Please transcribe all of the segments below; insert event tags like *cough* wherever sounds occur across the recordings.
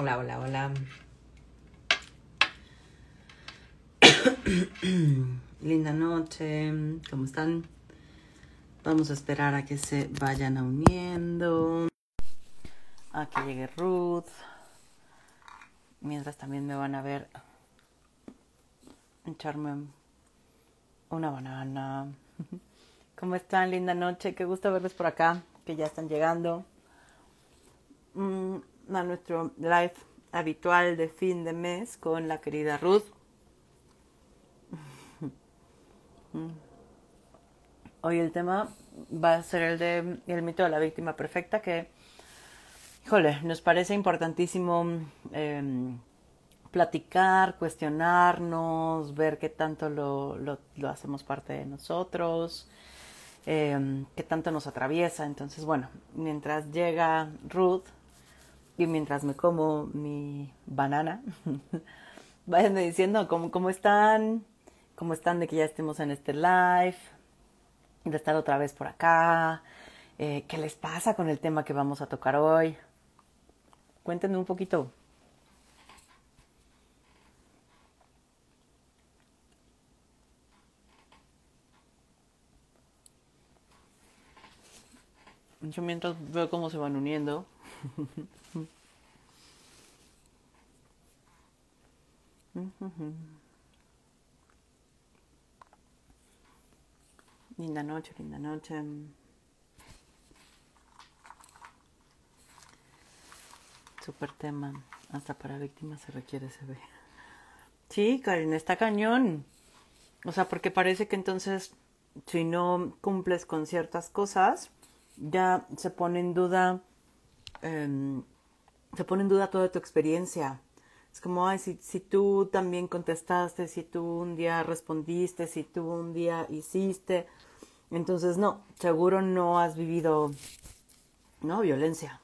Hola, hola, hola. *coughs* Linda noche, ¿cómo están? Vamos a esperar a que se vayan uniendo. A que llegue Ruth. Mientras también me van a ver echarme una banana. *laughs* ¿Cómo están? Linda noche. Qué gusto verles por acá, que ya están llegando. Mm, a nuestro live habitual de fin de mes con la querida Ruth. *laughs* Hoy el tema va a ser el de el mito de la víctima perfecta, que, híjole, nos parece importantísimo em, platicar, cuestionarnos, ver qué tanto lo, lo, hacemos parte de nosotros, eh, qué tanto nos atraviesa. Entonces, bueno, mientras llega Ruth y mientras me como mi banana, *laughs* váyanme diciendo cómo, cómo están, cómo están de que ya estemos en este live, de estar otra vez por acá, eh, qué les pasa con el tema que vamos a tocar hoy. Cuéntenme un poquito. Yo mientras veo cómo se van uniendo. Linda noche, linda noche. Super tema. Hasta para víctimas se requiere ese ve. Sí, Karen, está cañón. O sea, porque parece que entonces, si no cumples con ciertas cosas, ya se pone en duda, em, se pone en duda toda tu experiencia. Es como, ay, si, si tú también contestaste, si tú un día respondiste, si tú un día hiciste, entonces no, seguro no has vivido, no, violencia.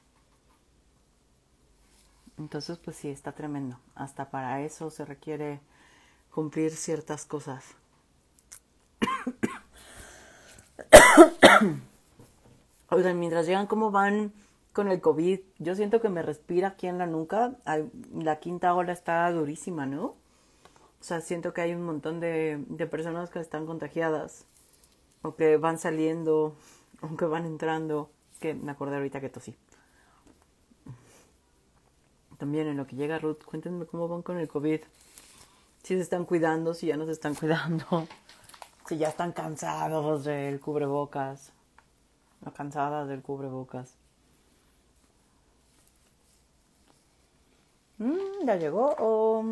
Entonces, pues sí, está tremendo. Hasta para eso se requiere cumplir ciertas cosas. *coughs* Oigan, mientras llegan, ¿cómo van con el COVID? Yo siento que me respira aquí en la nuca. La quinta ola está durísima, ¿no? O sea, siento que hay un montón de, personas que están contagiadas. O que van saliendo, o que van entrando. Que me acordé ahorita que tosí. También en lo que llega Ruth, cuéntenme cómo van con el COVID. Si se están cuidando, si ya no se están *laughs* cuidando. Si ya están cansados del cubrebocas cansada del cubrebocas. Mm, ya llegó.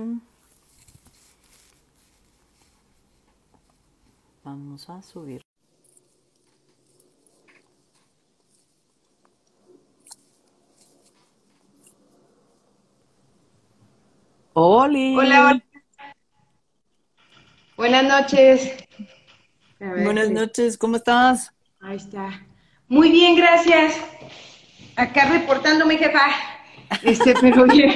Vamos a subir. Oli. Hola, hola. Buenas noches. Buenas noches, ¿cómo estás? Ahí está. Muy bien, gracias. Acá reportándome, jefa. Este, pero *laughs* bien.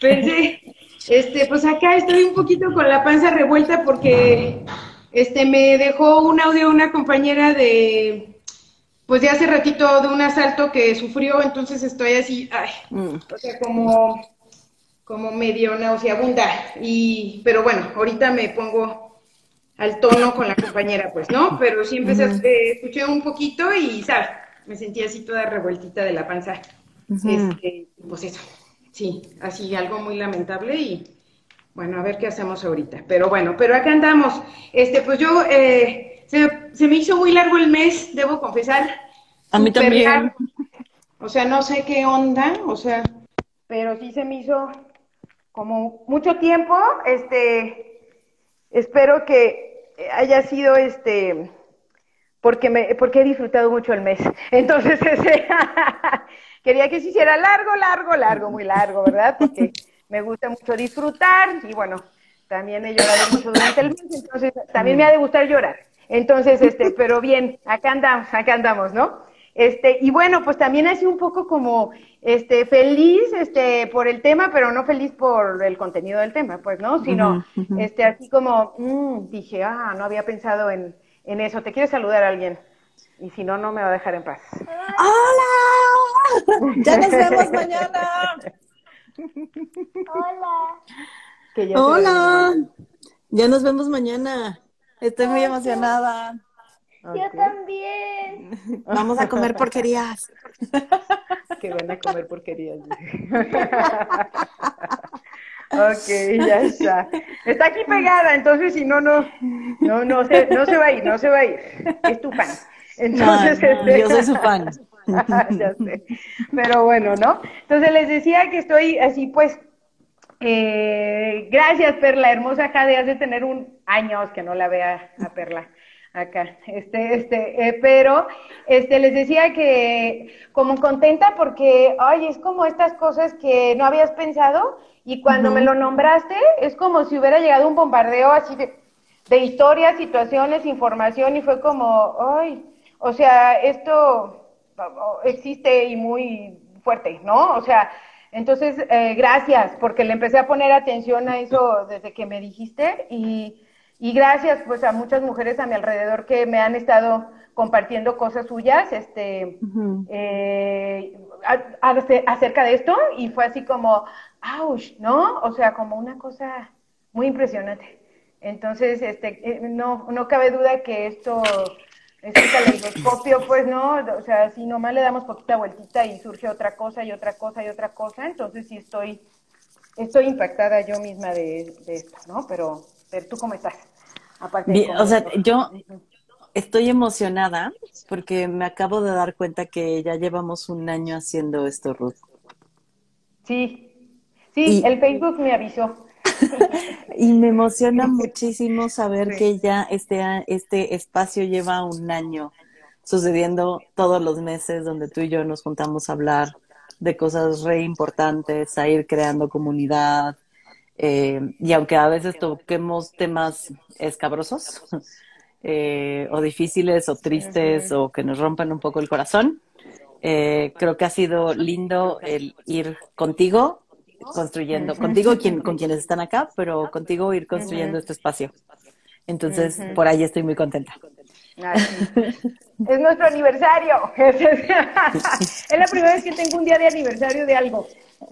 Pensé, este, pues acá estoy un poquito con la panza revuelta porque este me dejó un audio una compañera de pues de hace ratito de un asalto que sufrió, entonces estoy así, ay, mm. o sea, como como medio nauseabunda y pero bueno, ahorita me pongo al tono con la compañera, pues, ¿no? Pero sí empecé, escuché un poquito y, ¿sabes? Me sentí así toda revueltita de la panza. este, pues eso, sí, así algo muy lamentable y, bueno, a ver qué hacemos ahorita. Pero bueno, pero acá andamos. Este, pues yo, eh, se, me hizo muy largo el mes, debo confesar. A mí también. O sea, no sé qué onda, o sea, pero sí se me hizo como mucho tiempo, este, espero que haya sido este porque me porque he disfrutado mucho el mes. *laughs* Entonces, ese, *laughs* quería que se hiciera largo, largo, largo, muy largo, ¿verdad? Porque me gusta mucho disfrutar y bueno, también he llorado mucho durante el mes, entonces también me ha de gustar llorar. Entonces, este, *laughs* pero bien, acá andamos, acá andamos, ¿no? Este, y bueno, pues también sido un poco como este feliz este por el tema, pero no feliz por el contenido del tema, pues, ¿no? Sino este así como mm, dije, ah, no había pensado en, en eso. ¿Te quiere saludar a alguien? Y si no, no me va a dejar en paz. ¡Hola! *laughs* Ya nos vemos mañana. Hola. Hola. Ya nos vemos mañana. Estoy muy emocionada. Yo también. Vamos a comer porquerías. Que van a comer porquerías. *laughs* ok, ya está. Está aquí pegada, entonces si no, no, no, no se, no se va a ir, no se va a ir. Es tu fan. Entonces, No, no, este- yo soy su fan. *laughs* ya sé. Pero bueno, ¿no? Entonces les decía que estoy así, pues, eh, gracias, Perla, hermosa Jade, has de tener un años que no la vea a Perla acá, este, este, eh, pero, este, les decía que como contenta porque, ay, es como estas cosas que no habías pensado y cuando me lo nombraste es como si hubiera llegado un bombardeo así de, de historias, situaciones, información y fue como, ay, o sea, esto existe y muy fuerte, ¿no? O sea, entonces, eh, gracias, porque le empecé a poner atención a eso desde que me dijiste y, y gracias pues a muchas mujeres a mi alrededor que me han estado compartiendo cosas suyas, este, eh, a- a- acerca de esto y fue así como, ouch, ¿no? O sea, como una cosa muy impresionante. Entonces, este, eh, no, no cabe duda que esto, este caleidoscopio, pues, ¿no? O sea, si nomás le damos poquita vueltita y surge otra cosa y otra cosa y otra cosa, entonces sí estoy, estoy impactada yo misma de, de esto, ¿no? Pero, pero tú cómo estás? Aparte de Bien, cómo o sea, yo estoy emocionada porque me acabo de dar cuenta que ya llevamos un año haciendo esto, Ruth. Sí, sí, Y- el Facebook me avisó. *laughs* Y me emociona *laughs* muchísimo saber Sí. que ya este, a- este espacio lleva un año sucediendo todos los meses donde tú y yo nos juntamos a hablar de cosas re importantes, a ir creando comunidad. Eh, y aunque a veces toquemos temas escabrosos *laughs* eh, o difíciles o tristes o que nos rompan un poco el corazón, eh, creo que ha sido lindo el ir contigo construyendo, contigo quien, con *laughs* quienes están acá, pero contigo ir construyendo este espacio. Entonces, por ahí estoy muy contenta. Ay. Es nuestro aniversario. *laughs* Es la primera vez que tengo un día de aniversario de algo. *laughs*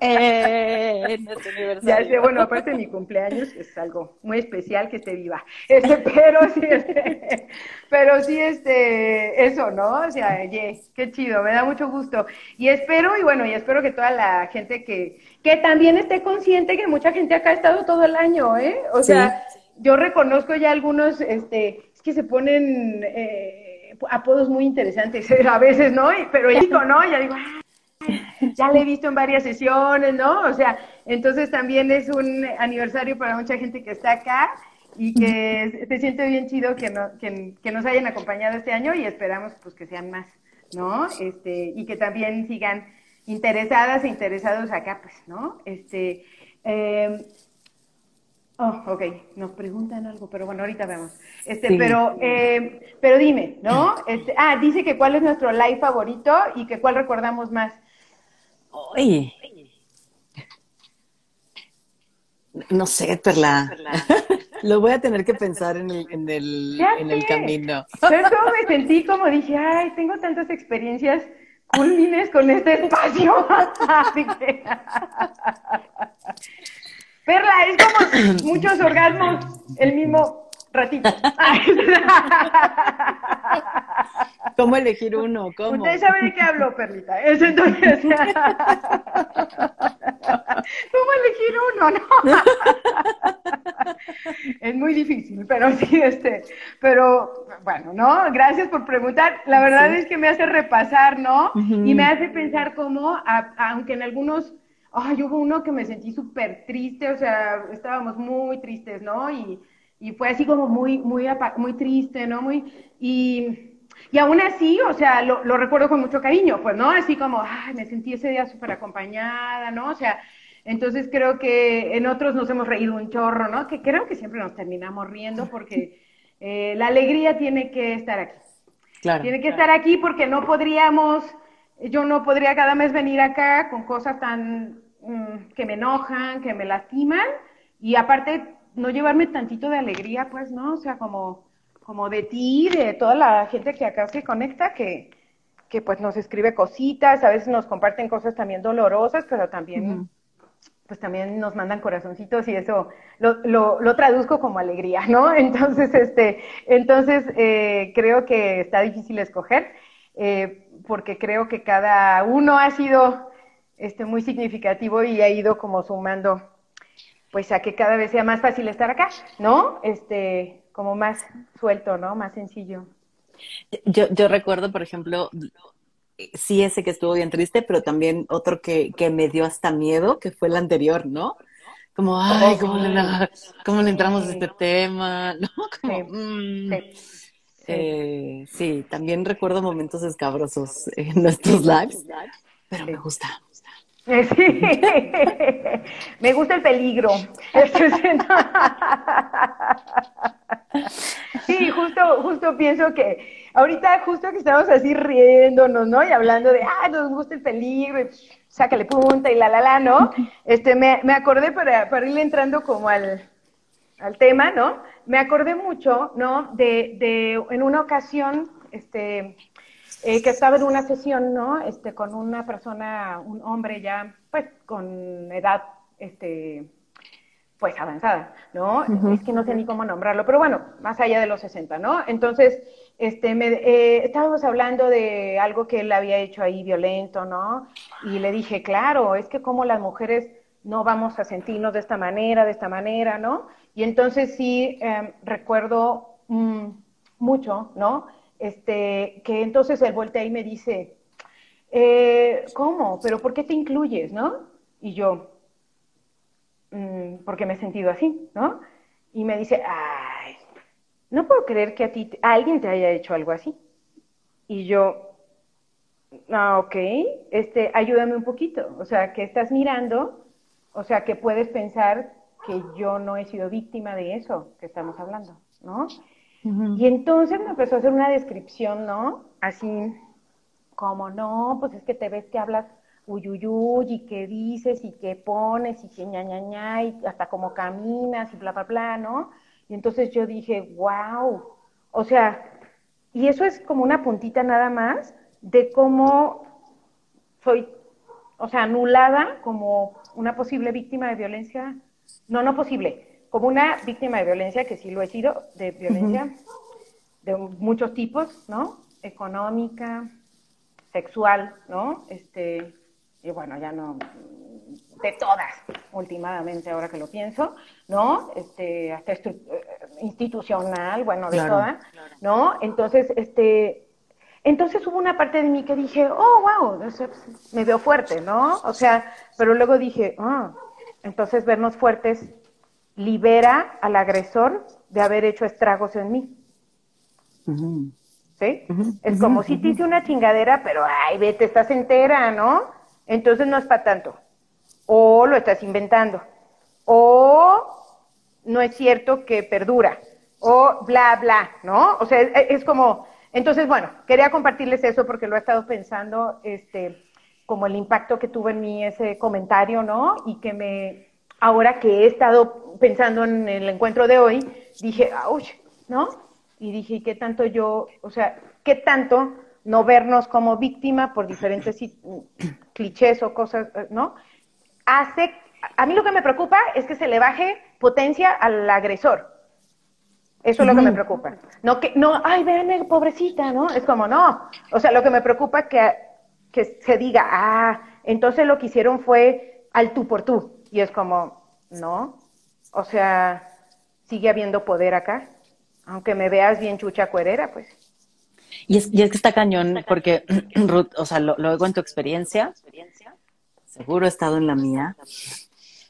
Eh, *laughs* nuestro Ya aniversario. sé, bueno, aparte de mi cumpleaños es algo muy especial que esté viva. Este, pero sí, este, pero sí, este, eso, ¿no? O sea, ye, qué chido, me da mucho gusto. Y espero, y bueno, y espero que toda la gente que, que también esté consciente que mucha gente acá ha estado todo el año, ¿eh? O Sí. sea, yo reconozco ya algunos, este, es que se ponen eh, apodos muy interesantes *laughs* a veces, ¿no? Pero ya digo, ¿no? Ya digo, "Ah, ya le he visto en varias sesiones, ¿no? O sea, entonces también es un aniversario para mucha gente que está acá y que se siente bien chido que, no- que, que nos hayan acompañado este año y esperamos pues que sean más, ¿no? Este, y que también sigan interesadas e interesados acá, pues, ¿no? Este, eh, Oh, ok, nos preguntan algo, pero bueno, ahorita vemos. Este, Sí. pero, eh, pero dime, ¿no? Este, ah, dice que cuál es nuestro live favorito y que cuál recordamos más. Oye. No sé, Perla. *laughs* Lo voy a tener que pensar en el, en el, en el camino. ¿Sabes cómo me sentí? Como dije, ay, tengo tantas experiencias culmines con este espacio. *laughs* Perla, es como *coughs* muchos orgasmos el mismo ratito. *laughs* ¿Cómo elegir uno? ¿Cómo? Usted sabe de qué hablo, Perlita. Es entonces. *laughs* ¿Cómo elegir uno, no? *laughs* Es muy difícil, pero sí, este, pero bueno, ¿no? Gracias por preguntar. La verdad es que me hace repasar, ¿no? Y me hace pensar cómo, a- aunque en algunos, ay, hubo uno que me sentí súper triste, o sea, estábamos muy tristes, ¿no? Y, y fue así como muy, muy, muy triste, ¿no? Muy, y, y aún así, o sea, lo, lo recuerdo con mucho cariño, pues, ¿no? Así como, ay, me sentí ese día súper acompañada, ¿no? O sea, entonces creo que en otros nos hemos reído un chorro, ¿no? Que creo que siempre nos terminamos riendo porque *laughs* eh, la alegría tiene que estar aquí. Claro. Tiene que estar aquí porque no podríamos, yo no podría cada mes venir acá con cosas tan mm, que me enojan, que me lastiman y aparte no llevarme tantito de alegría, pues, ¿no? O sea, como como de ti, de toda la gente que acá se conecta, que, que pues nos escribe cositas, a veces nos comparten cosas también dolorosas, pero también, pues también nos mandan corazoncitos y eso lo, lo, lo, traduzco como alegría, ¿no? *laughs* Entonces, este, entonces eh, creo que está difícil escoger, eh, porque creo que cada uno ha sido este, muy significativo y ha ido como sumando, pues a que cada vez sea más fácil estar acá, ¿no? Este, como más suelto, ¿no? Más sencillo. Yo, yo recuerdo, por ejemplo, sí ese que estuvo bien triste, pero también otro que, que me dio hasta miedo, que fue el anterior, ¿no? Como, ay, ¿cómo, le, ¿cómo le entramos a este tema? ¿No? Como, mm. Eh, sí. también recuerdo momentos escabrosos en nuestros lives, pero me gusta. Sí. *laughs* Me gusta el peligro. *laughs* Sí, justo, justo pienso que ahorita justo que estamos así riéndonos, ¿no? Y hablando de, ah, nos gusta el peligro, y sácale punta y la, la, la, ¿no? Este, me, me acordé para, para ir entrando como al, al tema, ¿no? Me acordé mucho, ¿no? De, de en una ocasión, este, eh, que estaba en una sesión, ¿no? Este, con una persona, un hombre ya, pues, con edad, este, pues, avanzada, ¿no? Es que no sé ni cómo nombrarlo, pero bueno, más allá de los 60, ¿no? Entonces, este, me, eh, estábamos hablando de algo que él había hecho ahí violento, ¿no? Y le dije, claro, es que como las mujeres no vamos a sentirnos de esta manera, de esta manera, ¿no? Y entonces sí em, recuerdo mm, mucho, ¿no? este, que entonces él voltea y me dice, eh, ¿cómo? ¿Pero por qué te incluyes, no? Y yo, mm, porque me he sentido así, ¿no? Y me dice, ay, no puedo creer que a ti, a alguien te haya hecho algo así. Y yo, ah, ok, este, ayúdame un poquito. O sea, que estás mirando, o sea, que puedes pensar que yo no he sido víctima de eso que estamos hablando, ¿no? Y entonces me empezó a hacer una descripción, ¿no? Así como, no, pues es que te ves que hablas uyuyuy y que dices y que pones y que ña, ña, ña y hasta como caminas y bla, bla, bla, ¿no? Y entonces yo dije, wow, o sea, y eso es como una puntita nada más de cómo soy, o sea, anulada como una posible víctima de violencia, no, no posible, como una víctima de violencia, que sí lo he sido, de violencia de muchos tipos, ¿no? Económica, sexual, ¿no? Este, y bueno, ya no, de todas, últimamente, ahora que lo pienso, ¿no? Este, hasta eh, institucional, bueno, de todas, ¿no? Entonces, este, entonces hubo una parte de mí que dije, oh, wow, me veo fuerte, ¿no? O sea, pero luego dije, ah, entonces vernos fuertes libera al agresor de haber hecho estragos en mí. ¿Sí? Es como si te hice una chingadera, pero ay, vete, estás entera, ¿no? Entonces no es para tanto. O lo estás inventando. O no es cierto que perdura. O bla, bla, ¿no? O sea, es, es como, entonces, bueno, quería compartirles eso porque lo he estado pensando, este, como el impacto que tuvo en mí ese comentario, ¿no? Y que me, ahora que he estado pensando en el encuentro de hoy, dije, ¡auch! ¿no? Y dije, ¿qué tanto yo, o sea, qué tanto no vernos como víctima por diferentes clichés o cosas, ¿no? Hace, a mí lo que me preocupa es que se le baje potencia al agresor. Eso es lo que me preocupa. No que, no, ay, véanme, pobrecita, ¿no? Es como, no. O sea, lo que me preocupa es que, que se diga, ah, entonces lo que hicieron fue al tú por tú. Y es como, no, o sea, sigue habiendo poder acá, aunque me veas bien chucha cuerera, pues. Y es, y es que está cañón, porque, *clears throat* Ruth, o sea, lo, lo oigo en tu experiencia, seguro he estado en la mía,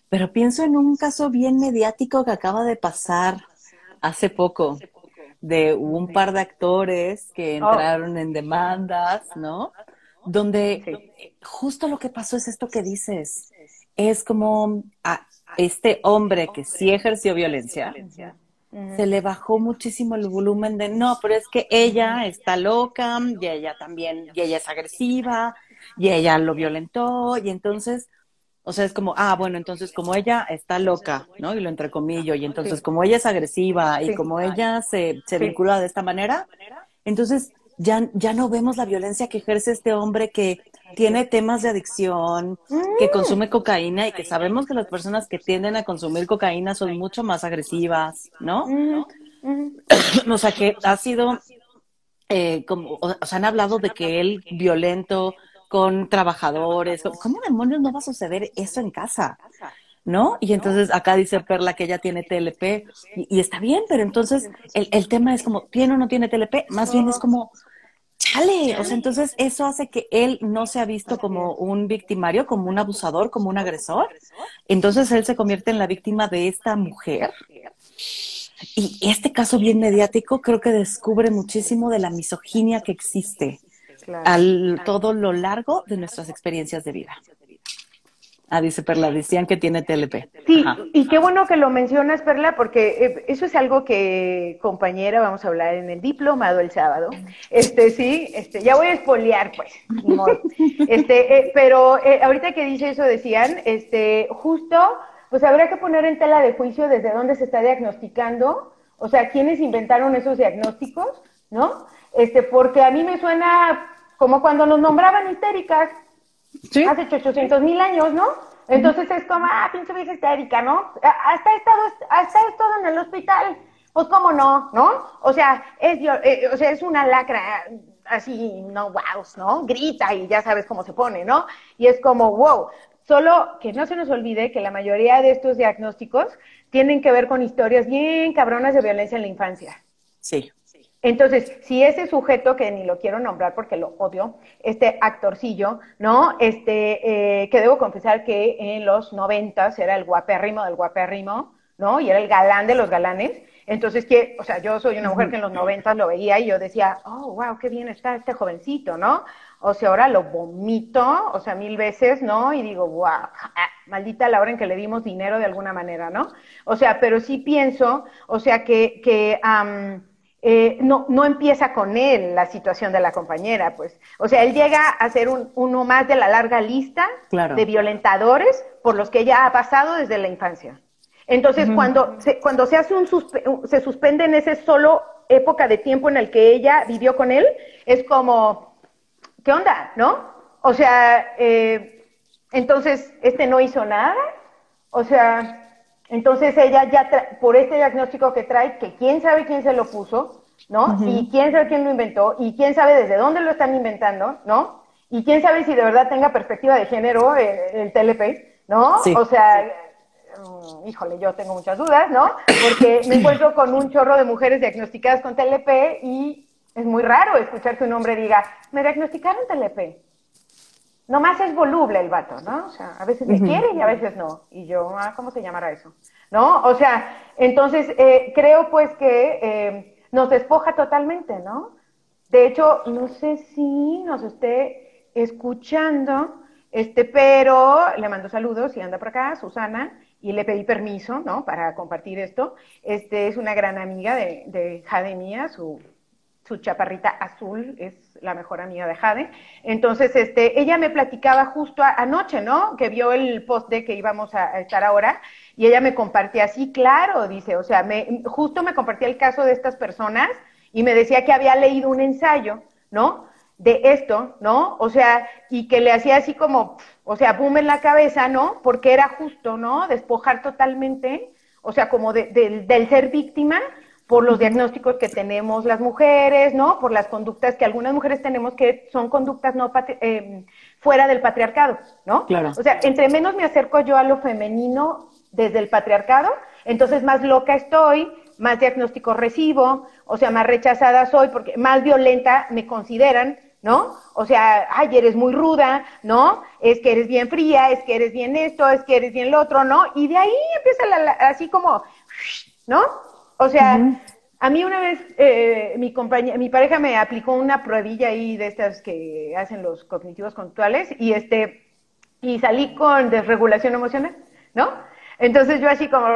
pero pienso en un caso bien mediático que acaba de pasar hace poco, de un par de actores que oh. entraron en demandas, ¿no? Donde justo lo que pasó es esto que dices es como a este hombre que sí ejerció violencia, se le bajó muchísimo el volumen de, no, pero es que ella está loca y ella también, y ella es agresiva y ella lo violentó y entonces O sea, es como, ah, bueno, entonces como ella está loca, ¿no? Y lo entrecomillo, y entonces como ella es agresiva y como ella se, se vincula de esta manera, entonces ya, ya no vemos la violencia que ejerce este hombre que tiene temas de adicción, que mm. consume cocaína y que sabemos que las personas que tienden a consumir cocaína son mucho más agresivas, ¿no? Mm, mm. *clears throat* o sea, que ha sido, eh, como, o sea, han hablado de que él violento con trabajadores, ¿cómo demonios no va a suceder eso en casa? ¿no? Y entonces acá dice Perla que ella tiene TLP y, está bien, pero entonces el, el, tema es como, ¿tiene o no tiene TLP? Más bien es como, chale, o sea, entonces eso hace que él no se ha visto como un victimario, como un abusador, como un agresor. Entonces él se convierte en la víctima de esta mujer. Y este caso bien mediático creo que descubre muchísimo de la misoginia que existe a todo lo largo de nuestras experiencias de vida. Ah, dice Perla, decían que tiene TLP. Sí, y qué bueno que lo mencionas, Perla, porque eh, eso es algo que, compañera, vamos a hablar en el diplomado el sábado. Este, sí, este, ya voy a espolear, pues. *laughs* Este, eh, pero eh, ahorita que dice eso decían, este, justo, pues habría que poner en tela de juicio desde dónde se está diagnosticando, o sea, quiénes inventaron esos diagnósticos, ¿no? Este, porque a mí me suena como cuando nos nombraban histéricas. Hace 800 mil años, ¿no? Entonces es como, ah, pinche vieja histérica, ¿no? Hasta he estado, hasta he estado en el hospital. Pues cómo no, ¿no? O sea, es, eh, o sea, es una lacra así, no, wow, ¿no? Grita y ya sabes cómo se pone, ¿no? Y es como, wow. Solo que no se nos olvide que la mayoría de estos diagnósticos tienen que ver con historias bien cabronas de violencia en la infancia. Sí. Entonces, si ese sujeto, que ni lo quiero nombrar porque lo odio, este actorcillo, ¿no? Este, eh, que debo confesar que en los noventas era el guapérrimo del guapérrimo, ¿no? Y era el galán de los galanes. Entonces, que, o sea, yo soy una mujer que en los noventas lo veía y yo decía, oh, wow, qué bien está este jovencito, ¿no? O sea, ahora lo vomito, o sea, mil veces, ¿no? Y digo, wow, ah, maldita la hora en que le dimos dinero de alguna manera, ¿no? O sea, pero sí pienso, o sea, que, que eh, no, no empieza con él la situación de la compañera, pues. O sea, él llega a ser uno más de la larga lista de violentadores por los que ella ha pasado desde la infancia. Entonces, cuando, se, cuando se hace un se suspende en ese solo época de tiempo en el que ella vivió con él, es como, ¿qué onda? ¿No? O sea, eh, entonces, este no hizo nada. O sea, entonces ella ya, por este diagnóstico que trae, que quién sabe quién se lo puso, ¿no? Y quién sabe quién lo inventó, y quién sabe desde dónde lo están inventando, ¿no? Y quién sabe si de verdad tenga perspectiva de género eh, el, TLP, ¿no? O sea, mm, híjole, yo tengo muchas dudas, ¿no? Porque me encuentro con un chorro de mujeres diagnosticadas con TLP y es muy raro escuchar que un hombre diga, me diagnosticaron TLP. Nomás es voluble el vato, ¿no? O sea, a veces me quiere y a veces no. Y yo, ah, ¿cómo se llamará eso? ¿No? O sea, entonces eh, creo pues que eh, nos despoja totalmente, ¿no? De hecho, no sé si nos esté escuchando, este, pero le mando saludos y anda por acá, Susana, y le pedí permiso, ¿no? Para compartir esto. Este es una gran amiga de, de Jade mía, su, su chaparrita azul es la mejor amiga de Jade. Entonces, este, ella me platicaba justo anoche, ¿no? Que vio el post de que íbamos a, estar ahora y ella me compartía así, claro, dice, o sea, me, justo me compartía el caso de estas personas y me decía que había leído un ensayo, ¿no? De esto, ¿no? O sea, y que le hacía así como, o sea, boom en la cabeza, ¿no? Porque era justo, ¿no? Despojar totalmente, o sea, como del ser víctima por los diagnósticos que tenemos las mujeres, ¿no? Por las conductas que algunas mujeres tenemos que son conductas no eh, fuera del patriarcado, ¿no? Claro. O sea, entre menos me acerco yo a lo femenino desde el patriarcado, entonces más loca estoy, más diagnósticos recibo, o sea, más rechazada soy, porque más violenta me consideran, ¿no? O sea, ay, eres muy ruda, ¿no? Es que eres bien fría, es que eres bien esto, es que eres bien lo otro, ¿no? Y de ahí empieza la, así como, ¿no? O sea, a mí una vez eh, mi compañía, mi pareja me aplicó una pruebilla ahí de estas que hacen los cognitivos conductuales y este y salí con desregulación emocional, ¿no? Entonces yo así como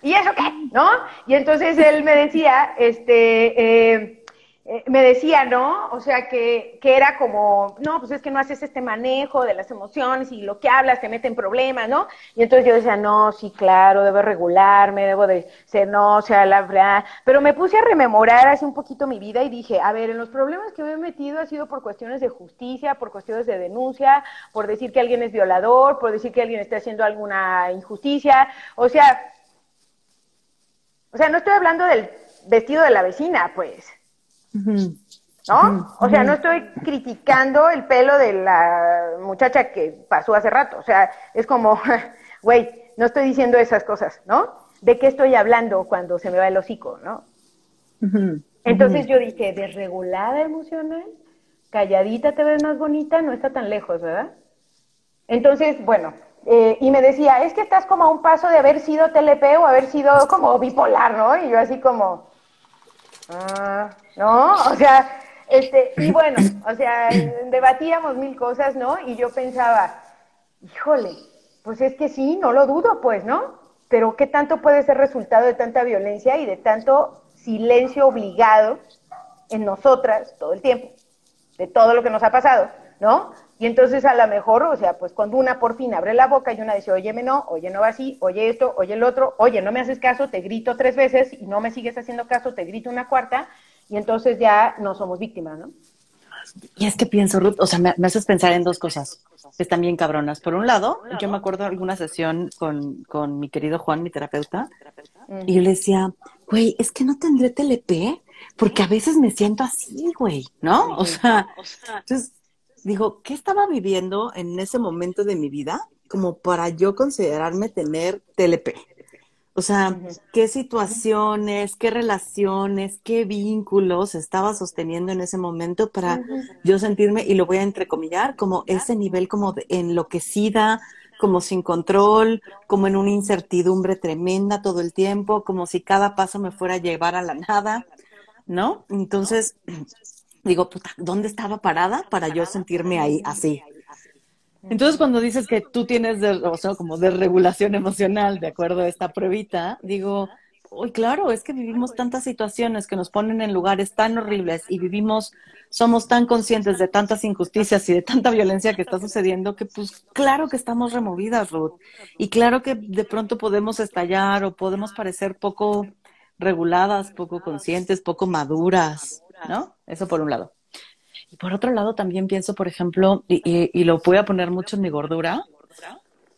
¿y eso qué? ¿No? Y entonces él me decía, este, eh, eh, me decía, ¿no? O sea, que, que era como, no, pues es que no haces este manejo de las emociones y lo que hablas te mete en problemas, ¿no? Y entonces yo decía, no, sí, claro, debo regularme, debo de ser, no, o sea, la verdad. Pero me puse a rememorar hace un poquito mi vida y dije, a ver, en los problemas que me he metido ha sido por cuestiones de justicia, por cuestiones de denuncia, por decir que alguien es violador, por decir que alguien está haciendo alguna injusticia. O sea, o sea, no estoy hablando del vestido de la vecina, pues. ¿No? O sea, no estoy criticando el pelo de la muchacha que pasó hace rato. O sea, es como, *laughs* güey, no estoy diciendo esas cosas, ¿no? ¿De qué estoy hablando cuando se me va el hocico, no? Entonces yo dije, desregulada emocional, calladita te ves más bonita, no está tan lejos, ¿verdad? Entonces, bueno, eh, y me decía, es que estás como a un paso de haber sido TLP o haber sido como bipolar, ¿no? Y yo así como, ah, ¿no? O sea, este, y bueno, o sea, debatíamos mil cosas, ¿no? Y yo pensaba, híjole, pues es que sí, no lo dudo, pues, ¿no? Pero ¿qué tanto puede ser resultado de tanta violencia y de tanto silencio obligado en nosotras todo el tiempo, de todo lo que nos ha pasado, ¿no? Y entonces a lo mejor, o sea, pues cuando una por fin abre la boca y una dice, oye, no, oye, no va así, oye esto, oye el otro, oye, no me haces caso, te grito tres veces y no me sigues haciendo caso, te grito una cuarta, y entonces ya no somos víctimas, ¿no? Y es que pienso, Ruth, o sea, me, haces pensar en dos cosas que están bien cabronas. Por un lado, yo me acuerdo de alguna sesión con, con mi querido Juan, mi terapeuta, y yo le decía, güey, es que no tendré TLP, porque a veces me siento así, güey, ¿no? O sea, entonces digo, ¿qué estaba viviendo en ese momento de mi vida como para yo considerarme tener TLP? O sea, qué situaciones, qué relaciones, qué vínculos estaba sosteniendo en ese momento para yo sentirme, y lo voy a entrecomillar, como ese nivel como de enloquecida, como sin control, como en una incertidumbre tremenda todo el tiempo, como si cada paso me fuera a llevar a la nada, ¿no? Entonces, *clears throat* digo, puta, ¿dónde estaba parada para yo sentirme ahí así? Entonces, cuando dices que tú tienes, o sea, como desregulación emocional, de acuerdo a esta pruebita, digo, uy, claro, es que vivimos tantas situaciones que nos ponen en lugares tan horribles y vivimos, somos tan conscientes de tantas injusticias y de tanta violencia que está sucediendo que, pues, claro que estamos removidas, Ruth. Y claro que de pronto podemos estallar o podemos parecer poco reguladas, poco conscientes, poco maduras, ¿no? Eso por un lado. Y por otro lado, también pienso, por ejemplo, y, lo voy a poner mucho en mi gordura,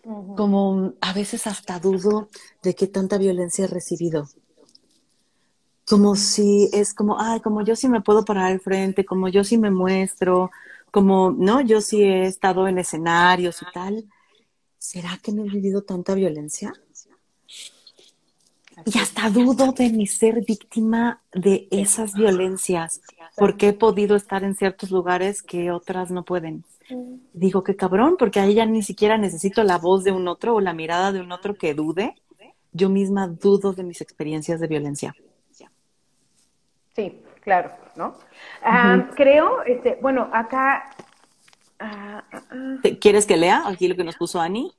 como a veces hasta dudo de qué tanta violencia he recibido. Como si es como, ay, como yo sí me puedo parar al frente, como yo sí me muestro, como, no, yo sí he estado en escenarios y tal. ¿Será que no he vivido tanta violencia? Y hasta dudo de mi ser víctima de esas violencias, porque he podido estar en ciertos lugares que otras no pueden. Digo, qué cabrón, porque ahí ya ni siquiera necesito la voz de un otro o la mirada de un otro que dude. Yo misma dudo de mis experiencias de violencia. Sí, claro, ¿no? Ah, creo, este, bueno, acá... Ah, ah, ¿Quieres que lea aquí lo que nos puso Ani?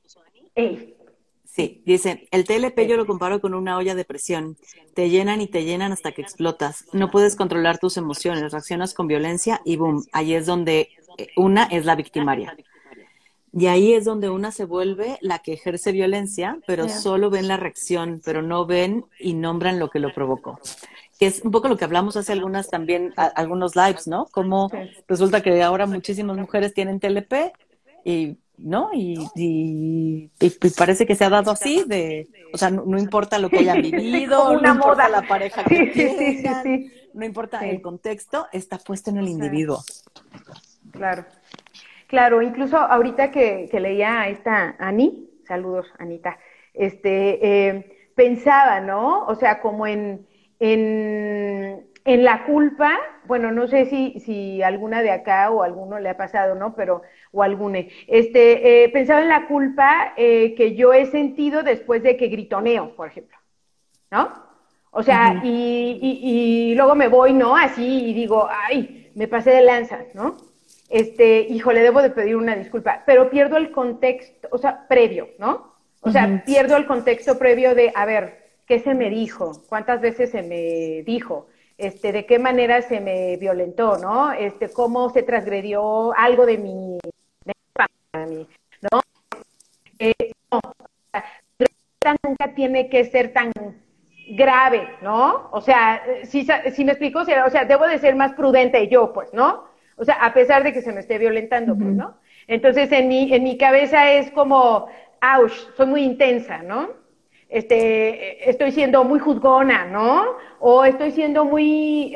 Sí, dice, el TLP yo lo comparo con una olla de presión. Te llenan y te llenan hasta que explotas. No puedes controlar tus emociones, reaccionas con violencia y boom, ahí es donde eh, una es la victimaria. Y ahí es donde una se vuelve la que ejerce violencia, pero solo ven la reacción, pero no ven y nombran lo que lo provocó. Que es un poco lo que hablamos hace algunas también, algunos lives, ¿no? Como resulta que ahora muchísimas mujeres tienen TLP y ¿no? Y, parece que se ha dado así, de, o sea, no, importa lo que hayan *laughs* vivido, no importa la pareja que tengan, no importa el contexto, está puesto en el individuo. Claro, claro, incluso ahorita que, leía a esta Ani, saludos Anita, este, eh, pensaba, ¿no? O sea, como en, en, en la culpa, bueno, no sé si, si alguna de acá o alguno le ha pasado, ¿no? Pero, o alguna, este, eh, pensaba en la culpa eh, que yo he sentido después de que gritoneo, por ejemplo, ¿no? O sea, y, y, luego me voy, ¿no? Así y digo, ay, me pasé de lanza, ¿no? Este, híjole, debo de pedir una disculpa, pero pierdo el contexto, o sea, previo, ¿no? O sea, pierdo el contexto previo de, a ver, ¿qué se me dijo? ¿Cuántas veces se me dijo? este, de qué manera se me violentó, ¿no? Este, cómo se transgredió algo de mi, de mi ¿no? Eh, no, nunca tiene que ser tan grave, ¿no? O sea, si, si me explico, o sea, debo de ser más prudente yo, pues, ¿no? O sea, a pesar de que se me esté violentando, pues, ¿no? Entonces, en mi, en mi cabeza es como, ouch, soy muy intensa, ¿no? Este, estoy siendo muy juzgona, ¿no? O estoy siendo muy,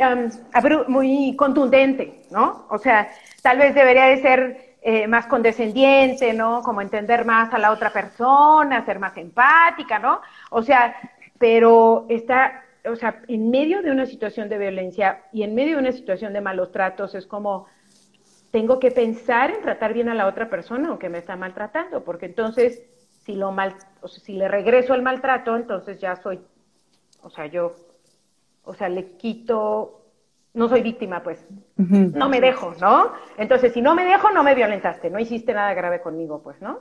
muy contundente, ¿no? O sea, tal vez debería de ser eh, más condescendiente, ¿no? Como entender más a la otra persona, ser más empática, ¿no? O sea, pero está, o sea, en medio de una situación de violencia y en medio de una situación de malos tratos es como, tengo que pensar en tratar bien a la otra persona aunque me está maltratando, porque entonces si lo mal, o sea, si le regreso el maltrato, entonces ya soy, o sea, yo, o sea, le quito, no soy víctima, pues, no me dejo, ¿no? Entonces, si no me dejo, no me violentaste, no hiciste nada grave conmigo, pues, ¿no?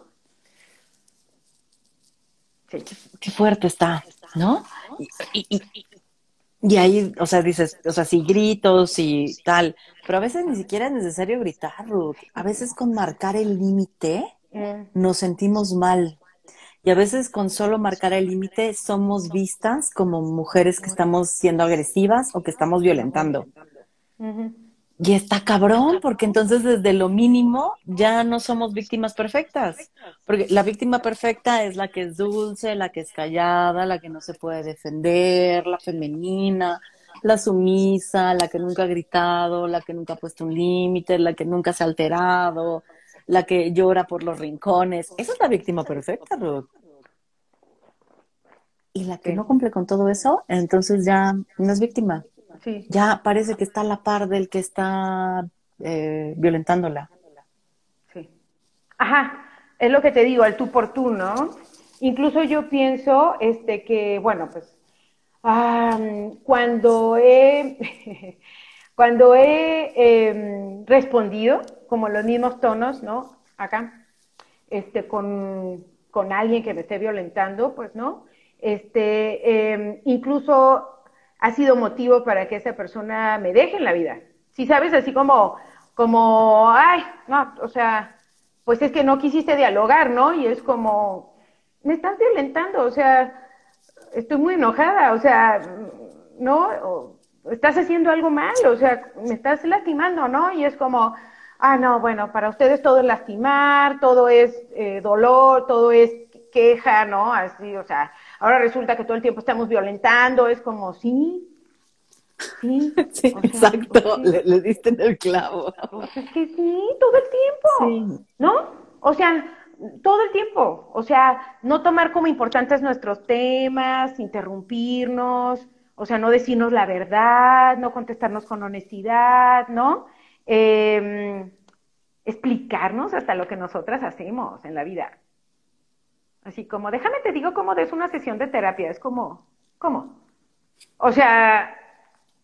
Sí. Qué fuerte está, ¿no? Y, y, y ahí, o sea, dices, o sea, si gritos y tal, pero a veces ni siquiera es necesario gritar, Ruth. A veces con marcar el límite mm. nos sentimos mal. Y a veces con solo marcar el límite somos vistas como mujeres que estamos siendo agresivas o que estamos violentando. Y está cabrón, porque entonces desde lo mínimo ya no somos víctimas perfectas. Porque la víctima perfecta es la que es dulce, la que es callada, la que no se puede defender, la femenina, la sumisa, la que nunca ha gritado, la que nunca ha puesto un límite, la que nunca se ha alterado, la que llora por los rincones. Esa es la víctima perfecta, Ruth. Y la que no cumple con todo eso, entonces ya no es víctima. Ya parece que está a la par del que está eh, violentándola. Sí. Ajá, es lo que te digo, al tú por tú, ¿no? Incluso yo pienso este, que, bueno, pues cuando he, *laughs* cuando he em, respondido, como los mismos tonos, ¿no? Acá, este, con, con alguien que me esté violentando, pues, ¿no? Este, em, incluso ha sido motivo para que esa persona me deje en la vida. Si sabes, así como, como, ay, no, o sea, pues es que no quisiste dialogar, ¿no? Y es como, me estás violentando, o sea, estoy muy enojada, o sea, ¿no? estás haciendo algo mal, o sea, me estás lastimando, ¿no? Y es como, ah, no, bueno, para ustedes todo es lastimar, todo es eh, dolor, todo es queja, ¿no? Así, o sea, ahora resulta que todo el tiempo estamos violentando, es como, sí, sí. *laughs* sí exacto, Le, diste en el clavo. Pues es que sí, todo el tiempo, sí. ¿no? O sea, todo el tiempo, o sea, no tomar como importantes nuestros temas, interrumpirnos, o sea, no decirnos la verdad, no contestarnos con honestidad, ¿no? Em, explicarnos hasta lo que nosotras hacemos en la vida. Así como, déjame te digo cómo es una sesión de terapia, es como, ¿cómo? O sea,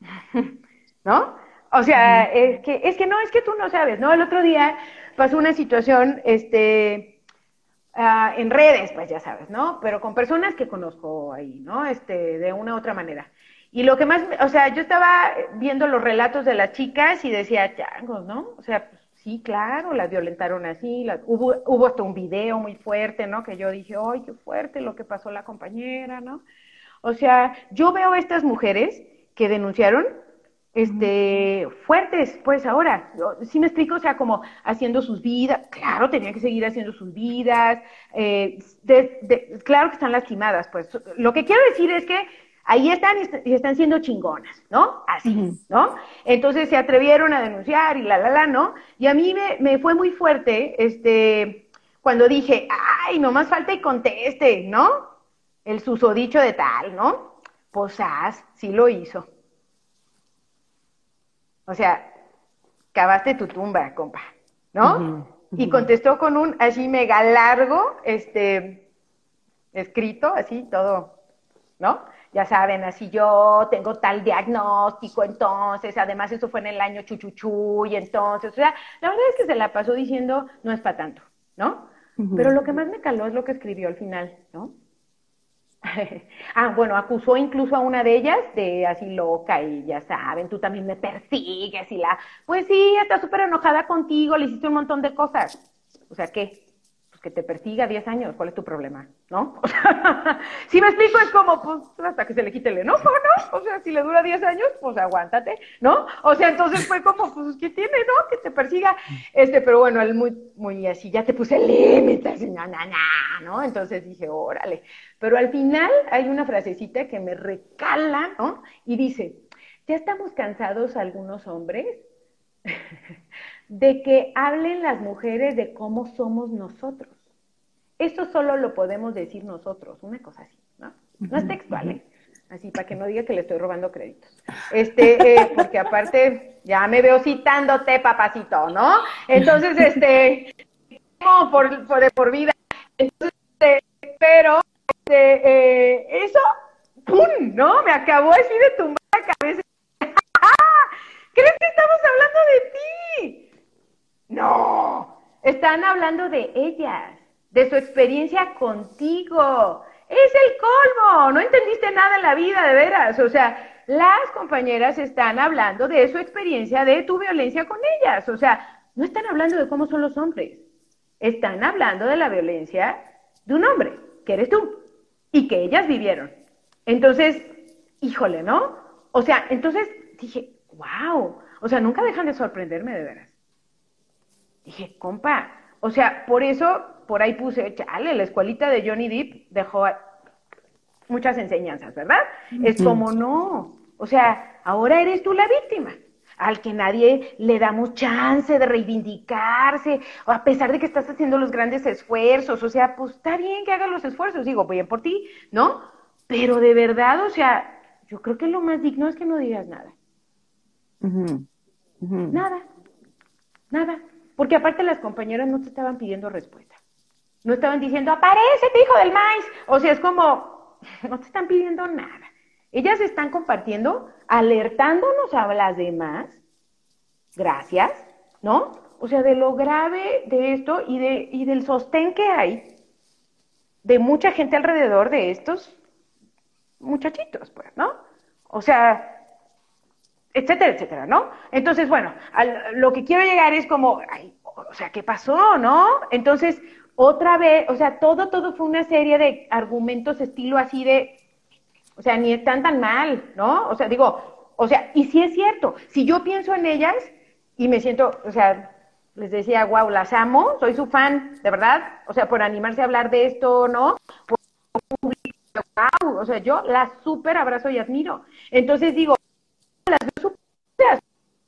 *laughs* ¿no? O sea, es que, es que no, es que tú no sabes, ¿no? El otro día pasó una situación, este, ah, en redes, pues ya sabes, ¿no? Pero con personas que conozco ahí, ¿no? Este, de una u otra manera. Y lo que más, o sea, yo estaba viendo los relatos de las chicas y decía, changos, ¿no? O sea, pues, Sí, claro, las violentaron así, hubo, hubo hasta un video muy fuerte, ¿no? Que yo dije, ¡ay, qué fuerte lo que pasó la compañera, ¿no? O sea, yo veo estas mujeres que denunciaron, este, fuertes, pues ahora, ¿sí me explico? O sea, como haciendo sus vidas, claro, tenían que seguir haciendo sus vidas, eh, claro que están lastimadas, pues. Lo que quiero decir es que ahí están y están siendo chingonas, ¿no? Así, ¿no? Entonces se atrevieron a denunciar y la, la, la, ¿no? Y a mí me, me fue muy fuerte, este, cuando dije, ay, nomás falta y conteste, ¿no? El susodicho de tal, ¿no? Pues, sí lo hizo. O sea, cavaste tu tumba, compa, ¿no? Y contestó con un así mega largo, este, escrito, así, todo, ¿no? Ya saben, así yo tengo tal diagnóstico, entonces, además eso fue en el año chuchuchu, y entonces, o sea, la verdad es que se la pasó diciendo, no es para tanto, ¿no? Pero lo que más me caló es lo que escribió al final, ¿no? *laughs* ah, bueno, acusó incluso a una de ellas de así loca y ya saben, tú también me persigues y la, pues sí, está súper enojada contigo, le hiciste un montón de cosas. O sea, ¿qué? Que te persiga 10 años, ¿cuál es tu problema? ¿No? *laughs* O sea, si me explico, es como, pues, hasta que se le quite el enojo, ¿no? O sea, si le dura 10 años, pues aguántate, ¿no? O sea, entonces fue como, pues, ¿qué tiene, no? Que te persiga. Este, pero bueno, él muy, muy así, ya te puse límites, no, no, no, ¿no? Entonces dije, órale. Pero al final hay una frasecita que me recala, ¿no? Y dice, ya estamos cansados algunos hombres *laughs* de que hablen las mujeres de cómo somos nosotros. Eso solo lo podemos decir nosotros, una cosa así, ¿no? No es textual, ¿eh? Así, para que no diga que le estoy robando créditos. Este, eh, porque aparte, ya me veo citándote, papacito, ¿no? Entonces, este, como por, por, por vida. Entonces, este, pero, este, eh, eso, ¡pum! ¿No? Me acabó así de tumbar la cabeza. *laughs* ¿Crees que estamos hablando de ti? No, están hablando de ellas de su experiencia contigo. Es el colmo, no entendiste nada en la vida, de veras. O sea, las compañeras están hablando de su experiencia, de tu violencia con ellas. O sea, no están hablando de cómo son los hombres. Están hablando de la violencia de un hombre, que eres tú, y que ellas vivieron. Entonces, híjole, ¿no? O sea, entonces dije, wow, o sea, nunca dejan de sorprenderme de veras. Dije, compa, o sea, por eso por ahí puse, chale, la escuelita de Johnny Depp dejó muchas enseñanzas, ¿verdad? Es como no, o sea, ahora eres tú la víctima, al que nadie le damos chance de reivindicarse, a pesar de que estás haciendo los grandes esfuerzos, o sea, pues está bien que hagas los esfuerzos, digo, bien por ti, ¿no? Pero de verdad, o sea, yo creo que lo más digno es que no digas nada. Nada, nada. Porque aparte las compañeras no te estaban pidiendo respuesta. No estaban diciendo, aparece, hijo del maíz. O sea, es como, *laughs* no te están pidiendo nada. Ellas están compartiendo, alertándonos a las demás, gracias, ¿no? O sea, de lo grave de esto y, de, y del sostén que hay de mucha gente alrededor de estos muchachitos, pues, ¿no? O sea, etcétera, etcétera, ¿no? Entonces, bueno, lo que quiero llegar es como, ay, o sea, ¿qué pasó, no? Entonces, otra vez, o sea, todo, todo fue una serie de argumentos estilo así de, o sea, ni están tan mal, ¿no? O sea, digo, o sea, y sí es cierto, si yo pienso en ellas y me siento, o sea, les decía, wow, las amo, soy su fan, de verdad, o sea, por animarse a hablar de esto, ¿no? Por wow, o sea, yo las súper abrazo y admiro. Entonces digo, las veo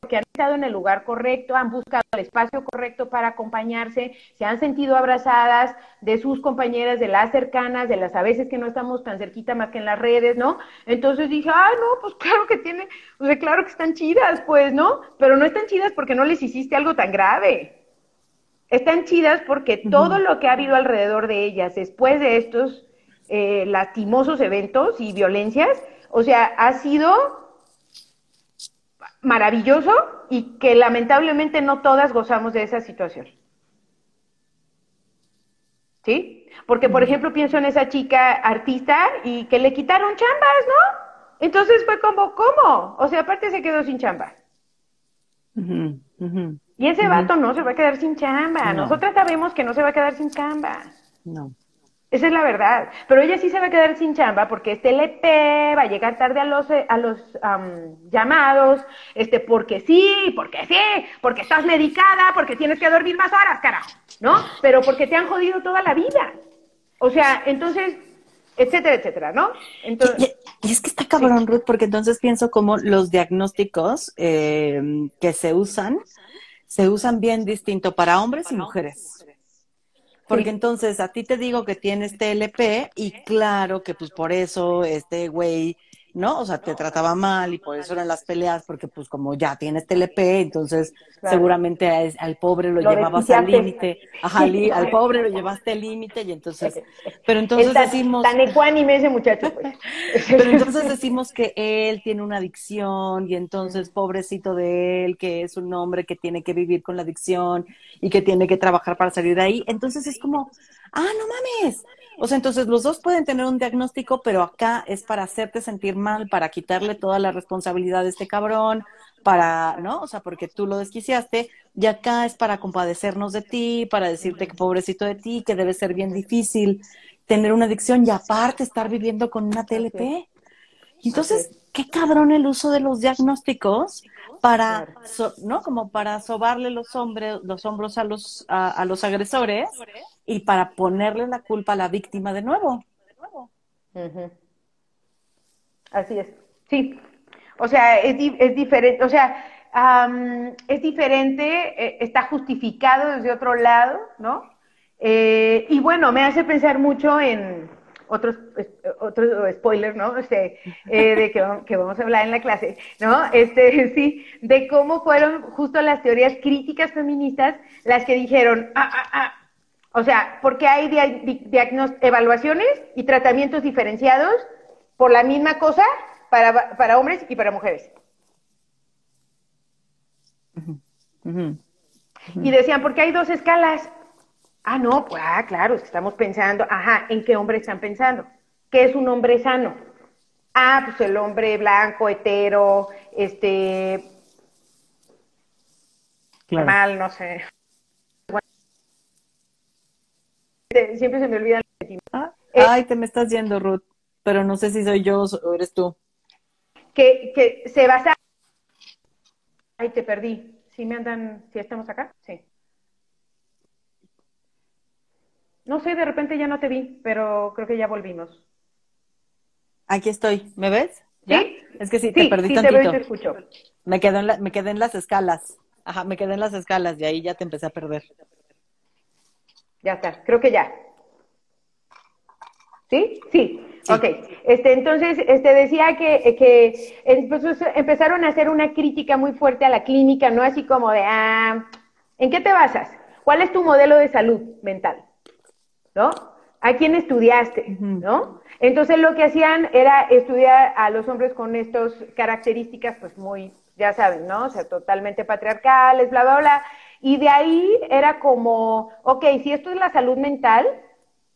que han estado en el lugar correcto, han buscado el espacio correcto para acompañarse, se han sentido abrazadas de sus compañeras, de las cercanas, de las a veces que no estamos tan cerquita más que en las redes, ¿no? Entonces dije, ah, no, pues claro que tiene, o sea, claro que están chidas, pues, ¿no? Pero no están chidas porque no les hiciste algo tan grave. Están chidas porque todo lo que ha habido alrededor de ellas después de estos eh, lastimosos eventos y violencias, o sea, ha sido maravilloso y que lamentablemente no todas gozamos de esa situación. ¿Sí? Porque, por ejemplo, pienso en esa chica artista y que le quitaron chambas, ¿no? Entonces fue como, ¿cómo? O sea, aparte se quedó sin chamba. y ese vato no se va a quedar sin chamba. Nosotras sabemos que no se va a quedar sin chamba. No. Esa es la verdad. Pero ella sí se va a quedar sin chamba porque este LP va a llegar tarde a los, eh, a los llamados, este, porque sí, porque sí, porque estás medicada, porque tienes que dormir más horas, carajo, ¿no? Pero porque te han jodido toda la vida. O sea, entonces, etcétera, etcétera, ¿no? Entonces, y, es que está cabrón, Ruth, porque entonces pienso como los diagnósticos eh, que se usan, se usan bien distinto para hombres y mujeres. Porque entonces a ti te digo que tienes TLP y claro que pues por eso este güey ¿no? O sea, te trataba mal y por eso eran las peleas, porque pues como ya tienes TLP, entonces seguramente al pobre lo, llevabas al límite, al pobre lo llevaste al límite y entonces, pero entonces decimos... Tan ecuánime ese muchacho. Pues. *laughs* pero entonces decimos que él tiene una adicción y entonces pobrecito de él, que es un hombre que tiene que vivir con la adicción y que tiene que trabajar para salir de ahí, entonces es como, ah, no mames, O sea, entonces los dos pueden tener un diagnóstico, pero acá es para hacerte sentir mal, para quitarle toda la responsabilidad de este cabrón, para, ¿no? O sea, porque tú lo desquiciaste, y acá es para compadecernos de ti, para decirte que pobrecito de ti, que debe ser bien difícil tener una adicción y aparte estar viviendo con una TLP. Entonces, qué cabrón el uso de los diagnósticos para, ¿no? Como para sobarle los, hombres, los hombros a los, a, los agresores y para ponerle la culpa a la víctima de nuevo. Así es, sí. O sea, es, es diferente, o sea, es diferente, eh, está justificado desde otro lado, ¿no? Eh, y bueno, me hace pensar mucho en, otros otro spoiler, ¿no? Este, eh, de que, vamos a hablar en la clase, ¿no? Este, *laughs* sí, de cómo fueron justo las teorías críticas feministas las que dijeron, ah, ah, ah, o sea, porque hay evaluaciones y tratamientos diferenciados por la misma cosa para, para hombres y para mujeres. Y decían, porque hay dos escalas, Ah, no, pues, ah, claro, estamos pensando, ajá, ¿en qué hombre están pensando? ¿Qué es un hombre sano? Ah, pues el hombre blanco, hetero, este, mal, no sé. Siempre se me olvida. Ah, ay, te me estás yendo, Ruth, pero no sé si soy yo o eres tú. Que, que se basa... Ay, te perdí. ¿Sí me andan, si estamos acá? Sí. No sé, de repente ya no te vi, pero creo que ya volvimos. Aquí estoy, ¿me ves? ¿Sí? Es que sí, te perdí sí te veo y te escucho. Me, quedo en me quedé en las escalas. Ajá, me quedé en las escalas y ahí ya te empecé a perder. Ya está, creo que ya. ¿Sí? Sí. Ok. Este, entonces, este, decía que, que empezaron a hacer una crítica muy fuerte a la clínica, ¿no? Así como de, ah, ¿en qué te basas? ¿Cuál es tu modelo de salud mental? ¿no? ¿A quién estudiaste? ¿No? Entonces lo que hacían era estudiar a los hombres con estas características, pues muy, ya saben, ¿no? O sea, totalmente patriarcales, bla, bla, bla. Y de ahí era como, ok, si esto es la salud mental,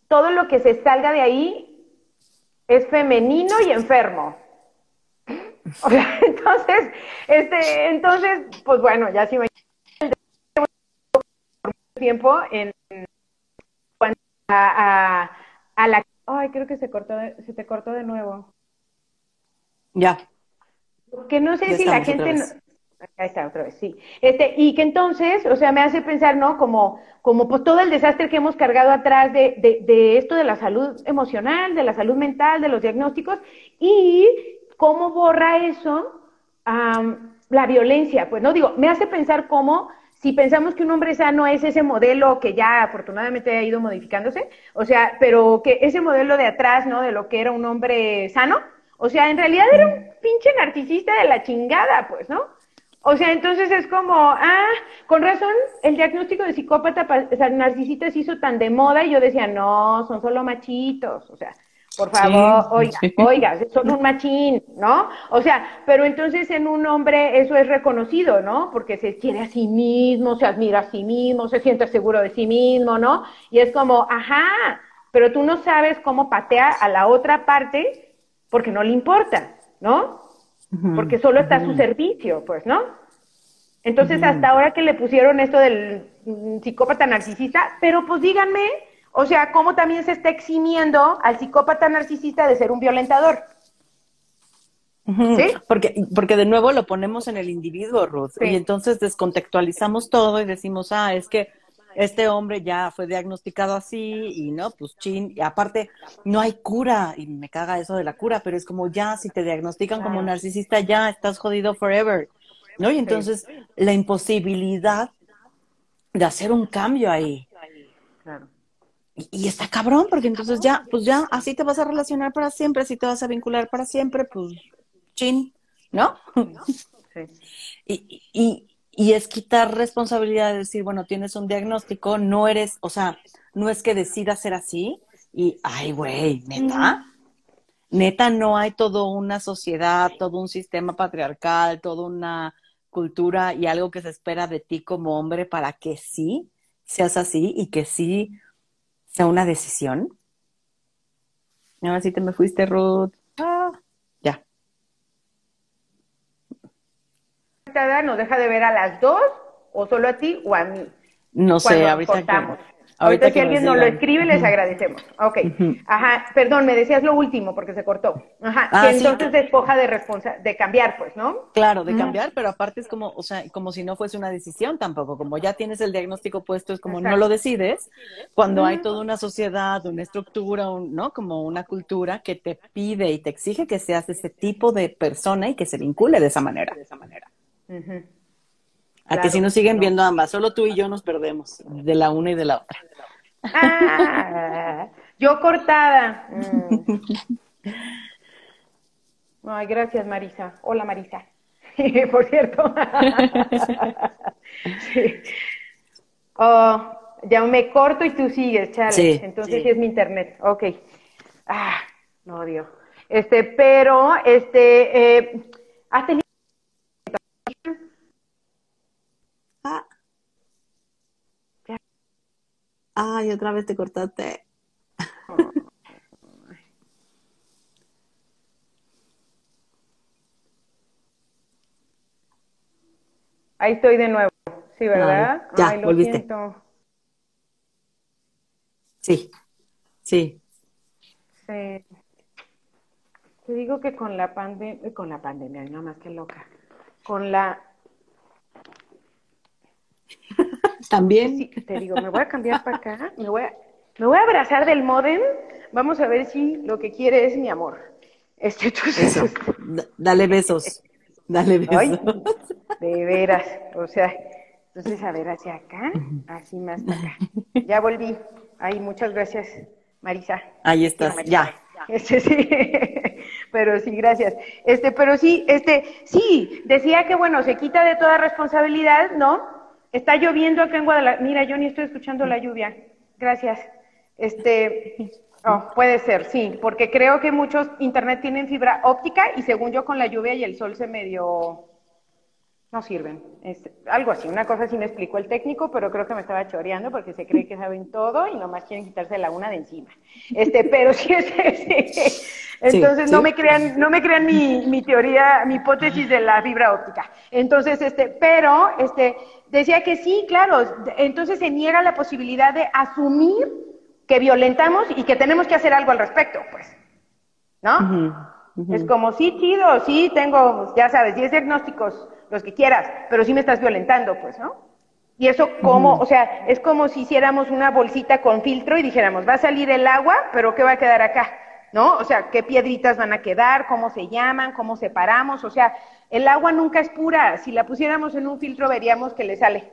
todo lo que se salga de ahí es femenino y enfermo. *laughs* O sea, *laughs* entonces, este, entonces, pues bueno, ya sí me tiempo en a, a, la... Ay, creo que se cortó, se te cortó de nuevo. Ya. Que no sé si la gente... Ahí está, otra vez, sí. Este, y que entonces, o sea, me hace pensar, ¿no? Como, como pues todo el desastre que hemos cargado atrás de, de, de esto de la salud emocional, de la salud mental, de los diagnósticos, y cómo borra eso la violencia. Pues no digo, me hace pensar cómo si pensamos que un hombre sano es ese modelo que ya afortunadamente ha ido modificándose, o sea, pero que ese modelo de atrás, ¿no? De lo que era un hombre sano, o sea, en realidad era un pinche narcisista de la chingada, pues, ¿no? O sea, entonces es como, ah, con razón, el diagnóstico de psicópata, o sea, narcisista se hizo tan de moda y yo decía, no, son solo machitos, o sea, por favor, oiga, oiga, son un machín, ¿no? O sea, pero entonces en un hombre eso es reconocido, ¿no? Porque se quiere a sí mismo, se admira a sí mismo, se siente seguro de sí mismo, ¿no? Y es como, ajá, pero tú no sabes cómo patea a la otra parte porque no le importa, ¿no? Porque solo está a su servicio, pues, ¿no? Entonces, hasta ahora que le pusieron esto del mm, psicópata narcisista, pero pues díganme, o sea, cómo también se está eximiendo al psicópata narcisista de ser un violentador. ¿Sí? Porque, porque de nuevo lo ponemos en el individuo, Ruth, y entonces descontextualizamos todo y decimos, ah, es que este hombre ya fue diagnosticado así y no, pues chin, y aparte no hay cura, y me caga eso de la cura, pero es como ya, si te diagnostican como narcisista, ya estás jodido forever, ¿no? Y entonces la imposibilidad de hacer un cambio ahí. Claro. Y, está cabrón, porque entonces ya, pues ya, así te vas a relacionar para siempre, así te vas a vincular para siempre, pues, chin, ¿no? *laughs* Y, y, y es quitar responsabilidad de decir, bueno, tienes un diagnóstico, no eres, o sea, no es que decidas ser así, y, ay, güey, neta, neta, no hay toda una sociedad, todo un sistema patriarcal, toda una cultura y algo que se espera de ti como hombre para que sí seas así y que sí sea una decisión. Ahora sí te me fuiste, Ruth. Ah, ya. ¿Nos deja de ver a las dos o solo a ti o a mí? No sé, ahorita cortamos. Ahorita, si alguien nos lo escribe, les agradecemos. Ok. Ajá. Perdón, me decías lo último porque se cortó. Ajá. Ah, que entonces despoja de responsa de cambiar, pues, ¿no? Claro, de cambiar, pero aparte es como, o sea, como si no fuese una decisión tampoco. Como ya tienes el diagnóstico puesto, es como no lo decides. Cuando hay toda una sociedad, una estructura, ¿no? Como una cultura que te pide y te exige que seas ese tipo de persona y que se vincule de esa manera. De esa manera. A que si nos siguen viendo ambas, solo tú y yo nos perdemos de la una y de la otra. Ah, yo cortada. Mm. Ay, gracias, Marisa. Hola, Marisa. *laughs* Por cierto. *laughs* oh, ya me corto y tú sigues, Chale. Entonces sí. es mi internet. Ok. Ah, no odio. Este, pero, este, eh, ¿has tenido Ay, otra vez te cortaste. Ahí estoy de nuevo. Sí, ¿verdad? ya, Ay, lo volviste. Siento. Sí, sí. Sí. Te digo que con la pandemia, con la pandemia, no más que loca. Con la También. Sí, te digo, me voy a cambiar para acá, me voy a, me voy a abrazar del modem, vamos a ver si lo que quiere es mi amor. Este, Eso. Dale besos. Dale besos. de veras, o sea, entonces a ver hacia acá, así más para acá. Ya volví. Ay, muchas gracias, Marisa. Ahí estás, ya. Este sí, pero sí, gracias. Este, pero sí, este, sí, decía que bueno, se quita de toda responsabilidad, ¿no? Está lloviendo acá en Guadalajara. Mira, yo ni estoy escuchando la lluvia. Gracias. Este, oh, puede ser, sí, porque creo que muchos internet tienen fibra óptica y según yo con la lluvia y el sol se medio no sirven. Es, algo así, una cosa así me explicó el técnico, pero creo que me estaba choreando porque se cree que saben todo y nomás quieren quitarse la una de encima. Este, *laughs* pero sí es ese. Entonces no me crean, no me crean mi, mi teoría, mi hipótesis de la fibra óptica. Entonces, este, pero este, decía que sí, claro, entonces se niega la posibilidad de asumir que violentamos y que tenemos que hacer algo al respecto, pues. ¿No? Es como, sí, chido, sí, tengo, ya sabes, 10 diagnósticos los que quieras, pero sí me estás violentando, pues, ¿no? Y eso como, o sea, es como si hiciéramos una bolsita con filtro y dijéramos, va a salir el agua, pero ¿qué va a quedar acá? ¿No? O sea, ¿qué piedritas van a quedar? ¿Cómo se llaman? ¿Cómo separamos? O sea, el agua nunca es pura. Si la pusiéramos en un filtro veríamos que le sale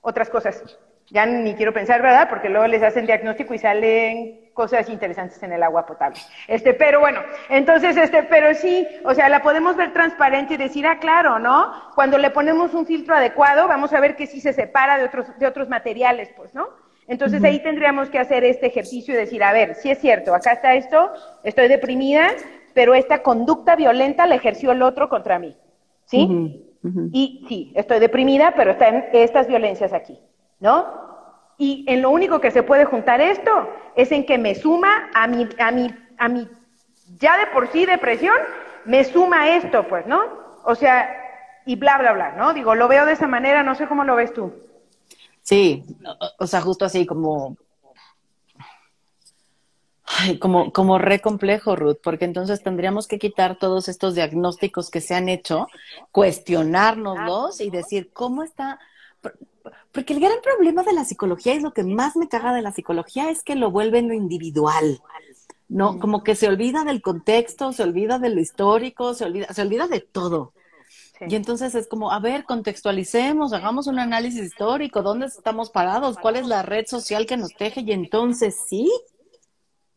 otras cosas ya ni quiero pensar, ¿verdad? Porque luego les hacen diagnóstico y salen cosas interesantes en el agua potable. Este, pero bueno, entonces, este, pero sí, o sea, la podemos ver transparente y decir, ah, claro, ¿no? Cuando le ponemos un filtro adecuado, vamos a ver que sí se separa de otros, de otros materiales, pues, ¿no? Entonces ahí tendríamos que hacer este ejercicio y decir, a ver, sí es cierto, acá está esto, estoy deprimida, pero esta conducta violenta la ejerció el otro contra mí, ¿sí? Y sí, estoy deprimida, pero están estas violencias aquí. ¿no? Y en lo único que se puede juntar esto es en que me suma a mi, a mi, a mi, ya de por sí depresión, me suma esto, pues, ¿no? O sea, y bla, bla, bla, ¿no? Digo, lo veo de esa manera, no sé cómo lo ves tú. Sí, o sea, justo así como como, como re complejo, Ruth, porque entonces tendríamos que quitar todos estos diagnósticos que se han hecho, cuestionárnoslos y decir, ¿cómo está? Porque el gran problema de la psicología es lo que más me caga de la psicología es que lo vuelven lo individual. ¿no? Como que se olvida del contexto, se olvida de lo histórico, se olvida, se olvida de todo. Y entonces es como, a ver, contextualicemos, hagamos un análisis histórico, ¿dónde estamos parados? ¿Cuál es la red social que nos teje? Y entonces sí,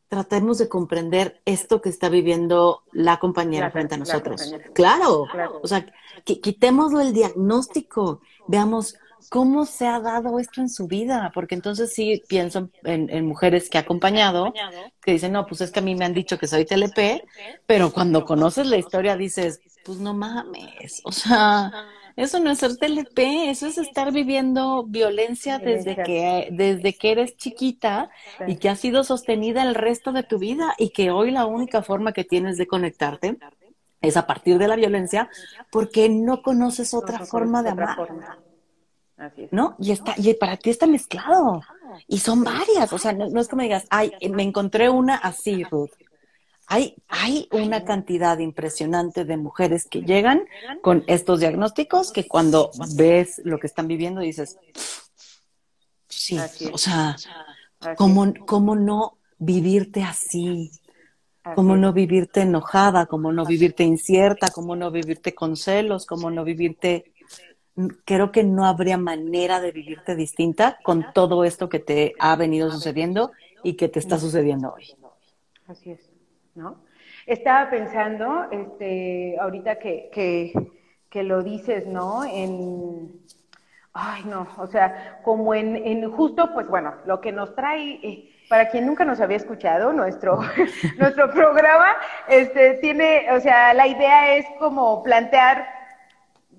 tratemos de comprender esto que está viviendo la compañera frente a nosotros. Claro, o sea, quitémoslo el diagnóstico, veamos cómo se ha dado esto en su vida, porque entonces sí pienso en, mujeres que he acompañado, que dicen, no, pues es que a mí me han dicho que soy TLP, pero cuando conoces la historia dices, pues no mames, o sea, Eso no es ser TLP, eso es estar viviendo violencia desde que, desde que eres chiquita y que ha sido sostenida el resto de tu vida y que hoy la única forma que tienes de conectarte es a partir de la violencia porque no conoces otra forma de amar. ¿No? Y está, y para ti está mezclado. Y son varias, o sea, no, no es como digas, ay, me encontré una así, Ruth. Hay, hay una cantidad impresionante de mujeres que llegan con estos diagnósticos que cuando ves lo que están viviendo dices, sí, o sea, ¿cómo, ¿cómo no vivirte así? ¿Cómo no vivirte enojada? ¿Cómo no vivirte incierta? ¿Cómo no vivirte con celos? ¿Cómo no vivirte... Creo que no habría manera de vivirte distinta con todo esto que te ha venido sucediendo y que te está sucediendo hoy. Así es. ¿no? Estaba pensando, este, ahorita que, que, que lo dices, ¿no? En, ay, no, o sea, como en, en justo, pues bueno, lo que nos trae, eh, para quien nunca nos había escuchado, nuestro, *laughs* nuestro programa, este, tiene, o sea, la idea es como plantear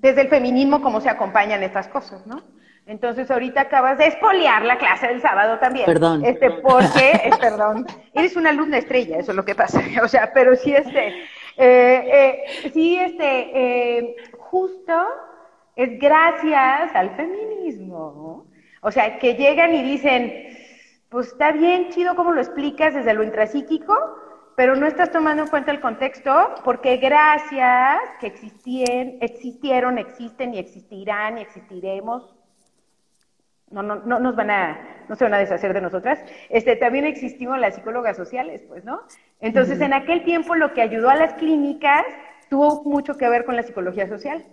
desde el feminismo cómo se acompañan estas cosas, ¿no? Entonces ahorita acabas de espoliar la clase del sábado también. Perdón. Este, porque, es, perdón, eres una alumna estrella, eso es lo que pasa. *laughs* O sea, pero sí, este, eh, eh, sí, este, eh, justo es gracias al feminismo, O sea, que llegan y dicen, pues está bien chido como lo explicas desde lo intrapsíquico, pero no estás tomando en cuenta el contexto, porque gracias que existien, existieron, existen y existirán y existiremos no, no, no nos van a, no se van a deshacer de nosotras. Este, también existimos las psicólogas sociales, pues, ¿no? Entonces, en aquel tiempo lo que ayudó a las clínicas tuvo mucho que ver con la psicología social.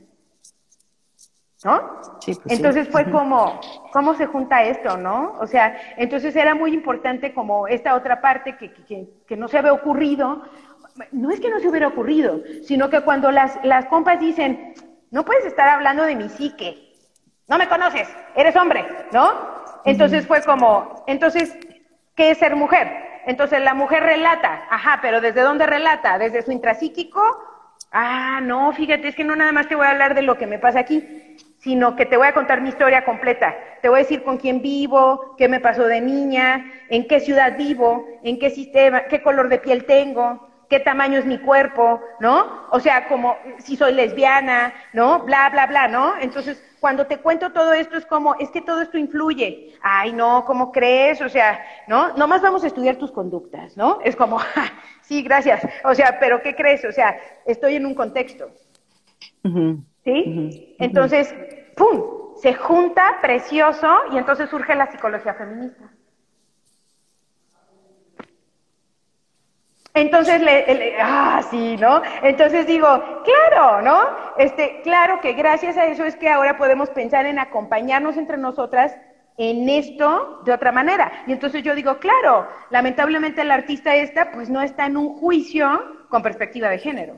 ¿No? Sí, pues entonces fue como, ¿cómo se junta esto, no? O sea, entonces era muy importante como esta otra parte que, que, que no se había ocurrido. No es que no se hubiera ocurrido, sino que cuando las, las compas dicen, no puedes estar hablando de mi psique, no me conoces, eres hombre, ¿no? Entonces fue como, entonces, ¿qué es ser mujer? Entonces la mujer relata, ajá, pero ¿desde dónde relata? ¿Desde su intrapsíquico? Ah, no, fíjate, es que no nada más te voy a hablar de lo que me pasa aquí, sino que te voy a contar mi historia completa. Te voy a decir con quién vivo, qué me pasó de niña, en qué ciudad vivo, en qué sistema, qué color de piel tengo, qué tamaño es mi cuerpo, ¿no? O sea, como si soy lesbiana, ¿no? Bla, bla, bla, ¿no? Entonces, cuando te cuento todo esto es como, es que todo esto influye. Ay, no, ¿cómo crees? O sea, ¿no? Nomás vamos a estudiar tus conductas, ¿no? Es como, *laughs* sí, gracias. O sea, pero ¿qué crees? O sea, estoy en un contexto. ¿Sí? Entonces, ¡pum! Se junta precioso y entonces surge la psicología feminista. Entonces, le, ah, sí, ¿no? Entonces digo, claro, ¿no? Este, claro que gracias a eso es que ahora podemos pensar en acompañarnos entre nosotras en esto de otra manera. Y entonces yo digo, claro, lamentablemente la artista esta, pues no está en un juicio con perspectiva de género.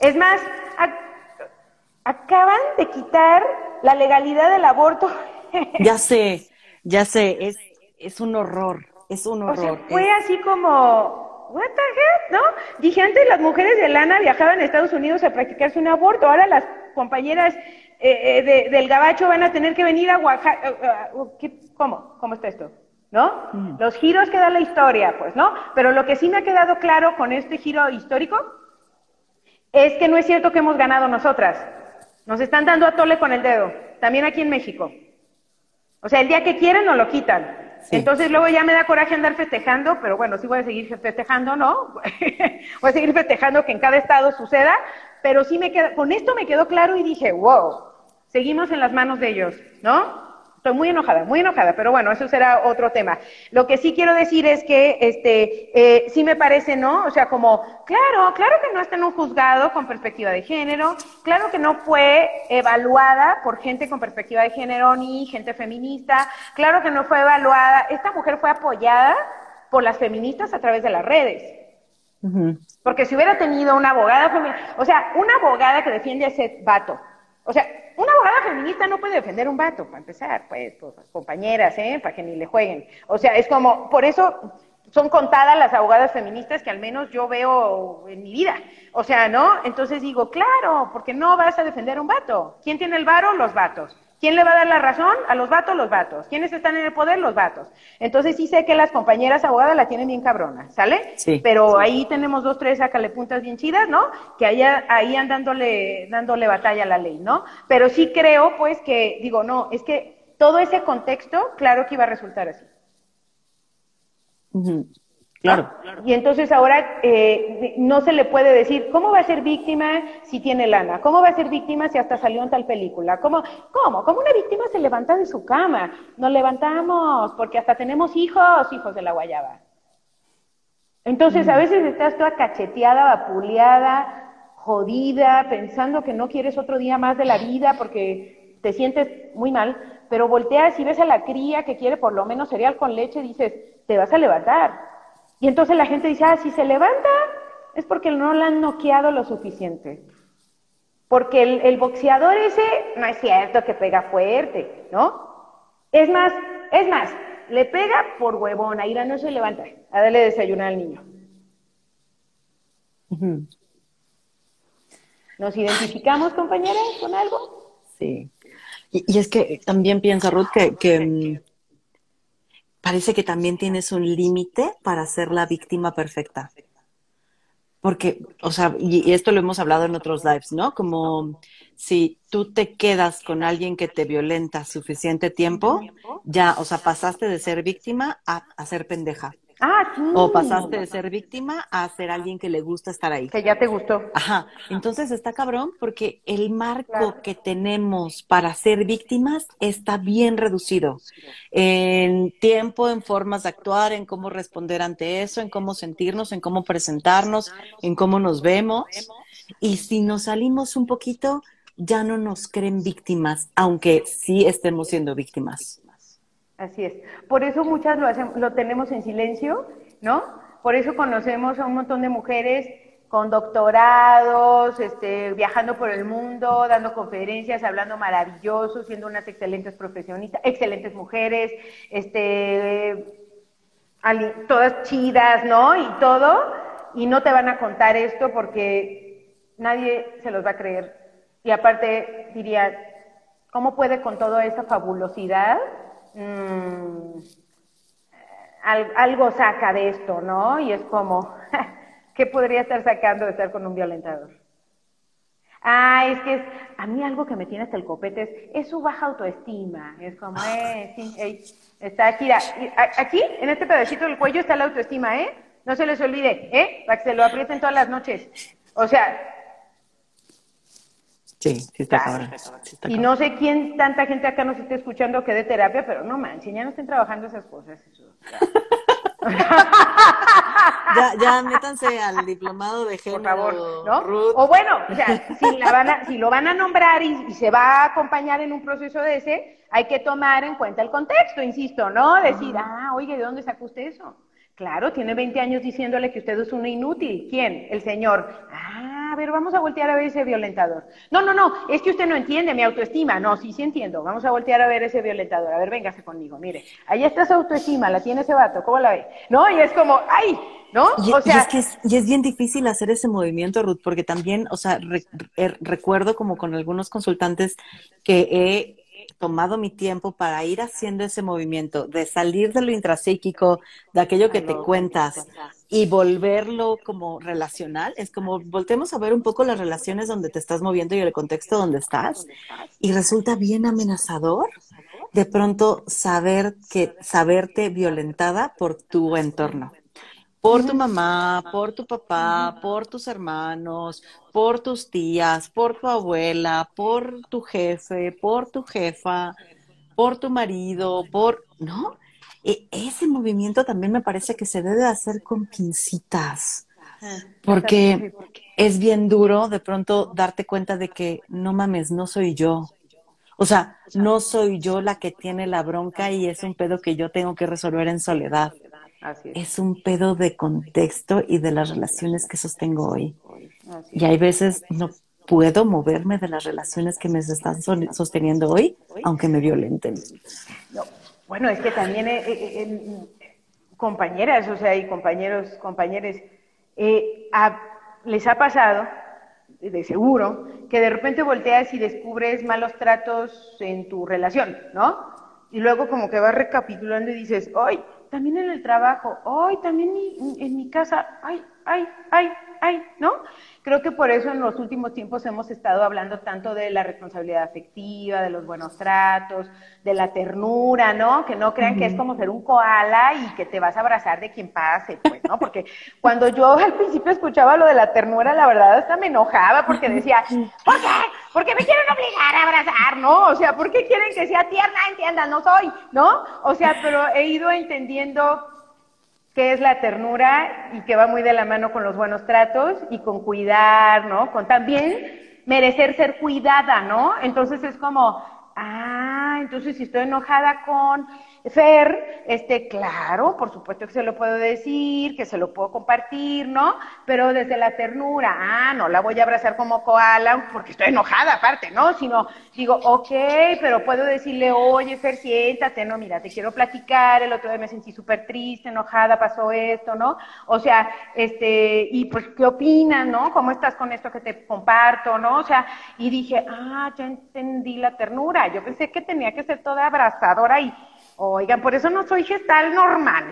Es más, acaban de quitar la legalidad del aborto. *laughs* ya sé, ya sé, es, es un horror, es un horror. O sea, fue así como, what the heck, ¿no? Dije, antes las mujeres de lana viajaban a Estados Unidos a practicarse un aborto, ahora las compañeras eh, eh, del gabacho van a tener que venir a Oaxaca. Eh, ¿Cómo? ¿Cómo está esto? ¿No? Mm. Los giros que da la historia, pues, ¿no? Pero lo que sí me ha quedado claro con este giro histórico es que no es cierto que hemos ganado nosotras. Nos están dando a tole con el dedo, también aquí en México. O sea, el día que quieren nos lo quitan. Entonces luego ya me da coraje andar festejando, pero bueno, sí voy a seguir festejando, ¿no? *laughs* voy a seguir festejando que en cada estado suceda, pero sí me queda, con esto me quedó claro y dije, wow, seguimos en las manos de ellos, ¿no? Estoy muy enojada, muy enojada, pero bueno, eso será otro tema. Lo que sí quiero decir es que, este, eh, sí me parece, ¿no? O sea, como, claro, claro que no está en un juzgado con perspectiva de género, claro que no fue evaluada por gente con perspectiva de género ni gente feminista, claro que no fue evaluada, esta mujer fue apoyada por las feministas a través de las redes. Porque si hubiera tenido una abogada feminista, o sea, una abogada que defiende a ese vato, o sea, una abogada feminista no puede defender un vato, para empezar, pues, pues compañeras, ¿eh? Para que ni le jueguen. O sea, es como, por eso, son contadas las abogadas feministas que al menos yo veo en mi vida. O sea, ¿no? Entonces digo, claro, porque no vas a defender un vato. ¿Quién tiene el varo? Los vatos. ¿Quién le va a dar la razón? A los vatos, los vatos. ¿Quiénes están en el poder? Los vatos. Entonces sí sé que las compañeras abogadas la tienen bien cabrona, ¿sale? Sí. Pero ahí tenemos dos, tres, sácale puntas bien chidas, ¿no? Que ahí, ahí andan dándole, dándole batalla a la ley, ¿no? Pero sí creo, pues, que, digo, no, es que todo ese contexto, claro que iba a resultar así. Claro. Y entonces ahora eh, no se le puede decir, ¿cómo va a ser víctima si tiene lana? ¿Cómo va a ser víctima si hasta salió en tal película? ¿Cómo? ¿Cómo? ¿Cómo una víctima se levanta de su cama? Nos levantamos porque hasta tenemos hijos, hijos de la guayaba. Entonces a veces estás toda cacheteada, vapuleada, jodida, pensando que no quieres otro día más de la vida porque te sientes muy mal, pero volteas y ves a la cría que quiere por lo menos cereal con leche y dices, te vas a levantar y entonces la gente dice, ah, si se levanta es porque no la han noqueado lo suficiente. Porque el, boxeador ese no es cierto que pega fuerte, ¿no? Es más, es más, le pega por huevón, Ira no se levanta, a darle desayunar al niño. ¿Nos identificamos, compañeras, con algo? Sí. Y, es que también piensa Ruth que parece que también tienes un límite para ser la víctima perfecta. Porque, o sea, y, esto lo hemos hablado en otros lives, ¿no? Como si tú te quedas con alguien que te violenta suficiente tiempo, ya, o sea, pasaste de ser víctima a, a ser pendeja. Ah, sí. O pasaste de ser víctima a ser alguien que le gusta estar ahí. Que ya te gustó. Ajá. Entonces está cabrón porque el marco que tenemos para ser víctimas está bien reducido. En tiempo, en formas de actuar, en cómo responder ante eso, en cómo sentirnos, en cómo presentarnos, en cómo nos vemos. Y si nos salimos un poquito, ya no nos creen víctimas, aunque sí estemos siendo víctimas. Así es. Por eso muchas lo, hacemos, lo tenemos en silencio, ¿no? Por eso conocemos a un montón de mujeres con doctorados, este, viajando por el mundo, dando conferencias, hablando maravilloso, siendo unas excelentes profesionistas, excelentes mujeres, este, todas chidas, ¿no? Y todo, y no te van a contar esto porque nadie se los va a creer. Y aparte diría, ¿cómo puede con toda esa fabulosidad mmm, algo saca de esto, ¿no? Y es como, *laughs* ¿qué podría estar sacando de estar con un violentador? Ah, es que es, a mí algo que me tiene hasta el copete es, su baja autoestima. Es como, eh, sí, está aquí, aquí, en este pedacito del cuello está la autoestima, ¿eh? No se les olvide, ¿eh? Para que se lo aprieten todas las noches. O sea, Sí, sí está cabrón. y no sé quién, tanta gente acá nos esté escuchando que de terapia, pero no manches, ya no estén trabajando esas cosas. ya, ya métanse al diplomado de género. Por favor, ¿no? O bueno, o sea, si, la van a, si lo van a nombrar y, se va a acompañar en un proceso de ese, hay que tomar en cuenta el contexto, insisto, ¿no? Decir, ah, oye, ¿de dónde sacó usted eso? Claro, tiene 20 años diciéndole que usted es una inútil. ¿Quién? El señor. Ah, a ver, vamos a voltear a ver ese violentador. No, no, no, es que usted no entiende mi autoestima. No, sí, sí entiendo. Vamos a voltear a ver ese violentador. A ver, véngase conmigo. Mire, ahí está su autoestima, la tiene ese vato. ¿Cómo la ve? No, y es como, ¡ay! ¿No? o sea, es que es, y es bien difícil hacer ese movimiento, Ruth, porque también, o sea, er, recuerdo como con algunos consultantes que he tomado mi tiempo para ir haciendo ese movimiento, de salir de lo intrapsíquico, de aquello que te cuentas y volverlo como relacional. Es como voltemos a ver un poco las relaciones donde te estás moviendo y el contexto donde estás. Y resulta bien amenazador de pronto saber que, saberte violentada por tu entorno por tu mamá, por tu papá, por tus hermanos, por tus tías, por tu abuela, por tu jefe, por tu jefa, por tu marido, por, ¿no? E, ese movimiento también me parece que se debe hacer con pincitas, porque es bien duro de pronto darte cuenta de que no mames, no soy yo. O sea, no soy yo la que tiene la bronca y es un pedo que yo tengo que resolver en soledad es. un pedo de contexto y de las relaciones que sostengo hoy. y hay veces no puedo moverme de las relaciones que me están sosteniendo hoy, aunque me violenten. Bueno, es que también, eh, eh, compañeras, o sea, y compañeros, compañeros, eh, les ha pasado, de seguro, que de repente volteas y descubres malos tratos en tu relación, ¿no? Y luego como que vas recapitulando y dices, ¡ay! También en el trabajo, ¡ay! También en mi casa, ¡ay! ¡ay! ¡ay! ¡ay! ¿No? Creo que por eso en los últimos tiempos hemos estado hablando tanto de la responsabilidad afectiva, de los buenos tratos, de la ternura, ¿no? Que no crean que es como ser un koala y que te vas a abrazar de quien pase, pues, ¿no? Porque cuando yo al principio escuchaba lo de la ternura, la verdad hasta me enojaba porque decía, ¿por qué? ¿Por qué me quieren obligar a abrazar, no? O sea, ¿por qué quieren que sea tierna? Entiendan, no soy, ¿no? O sea, pero he ido entendiendo que es la ternura y que va muy de la mano con los buenos tratos y con cuidar, ¿no? Con también merecer ser cuidada, ¿no? Entonces es como, ah, entonces si estoy enojada con Fer, este, claro, por supuesto que se lo puedo decir, que se lo puedo compartir, ¿no? Pero desde la ternura, ah, no la voy a abrazar como koala porque estoy enojada aparte, ¿no? Sino digo, ok, pero puedo decirle, oye, Fer, siéntate, no, mira, te quiero platicar, el otro día me sentí súper triste, enojada, pasó esto, ¿no? O sea, este, y pues, ¿qué opinas, no? ¿Cómo estás con esto que te comparto, no? O sea, y dije, ah, ya entendí la ternura, yo pensé que tenía que ser toda abrazadora y Oigan, por eso no soy gestal normal.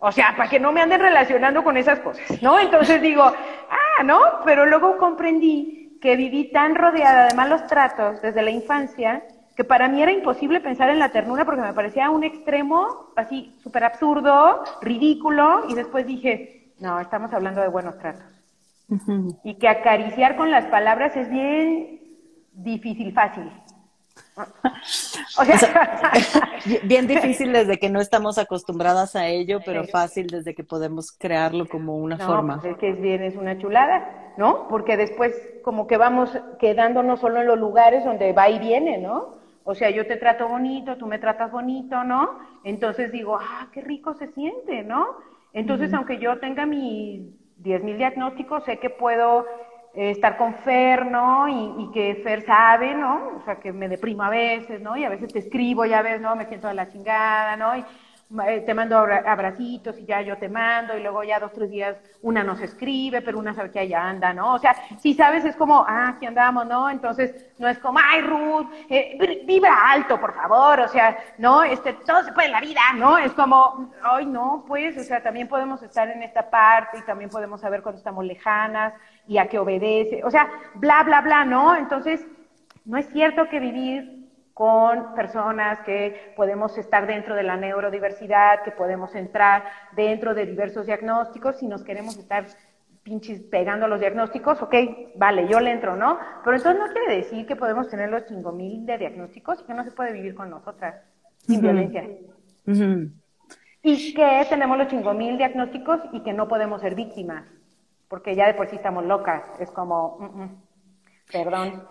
O sea, para que no me anden relacionando con esas cosas, ¿no? Entonces digo, ah, ¿no? Pero luego comprendí que viví tan rodeada de malos tratos desde la infancia que para mí era imposible pensar en la ternura porque me parecía un extremo así súper absurdo, ridículo, y después dije, no, estamos hablando de buenos tratos. Y que acariciar con las palabras es bien difícil, fácil. O sea, *laughs* bien difícil desde que no estamos acostumbradas a ello, pero fácil desde que podemos crearlo como una forma. Pues es que es bien, es una chulada, ¿no? Porque después como que vamos quedándonos solo en los lugares donde va y viene, ¿no? O sea, yo te trato bonito, tú me tratas bonito, ¿no? Entonces digo, ah, qué rico se siente, ¿no? Entonces, aunque yo tenga mis 10.000 diagnósticos, sé que puedo eh, estar con Fer, ¿no? Y, que Fer sabe, ¿no? O sea, que me deprimo a veces, ¿no? Y a veces te escribo, ya ves, ¿no? Me siento de la chingada, ¿no? Y eh, te mando abracitos y ya yo te mando y luego ya dos, tres días una nos escribe, pero una sabe que allá anda, ¿no? O sea, si sabes, es como, ah, aquí andamos, ¿no? Entonces, no es como, ay, Ruth, eh, vibra alto, por favor, o sea, ¿no? Este, todo se puede en la vida, ¿no? Es como, ay, no, pues, o sea, también podemos estar en esta parte y también podemos saber cuando estamos lejanas y a qué obedece, o sea, bla, bla, bla, ¿no? Entonces, no es cierto que vivir con personas que podemos estar dentro de la neurodiversidad, que podemos entrar dentro de diversos diagnósticos, si nos queremos estar pinches pegando los diagnósticos, ok, vale, yo le entro, ¿no? Pero entonces no quiere decir que podemos tener los chingo mil de diagnósticos y que no se puede vivir con nosotras sin violencia. Y que tenemos los chingo mil diagnósticos y que no podemos ser víctimas, porque ya de por sí estamos locas, es como, mm, mm, perdón.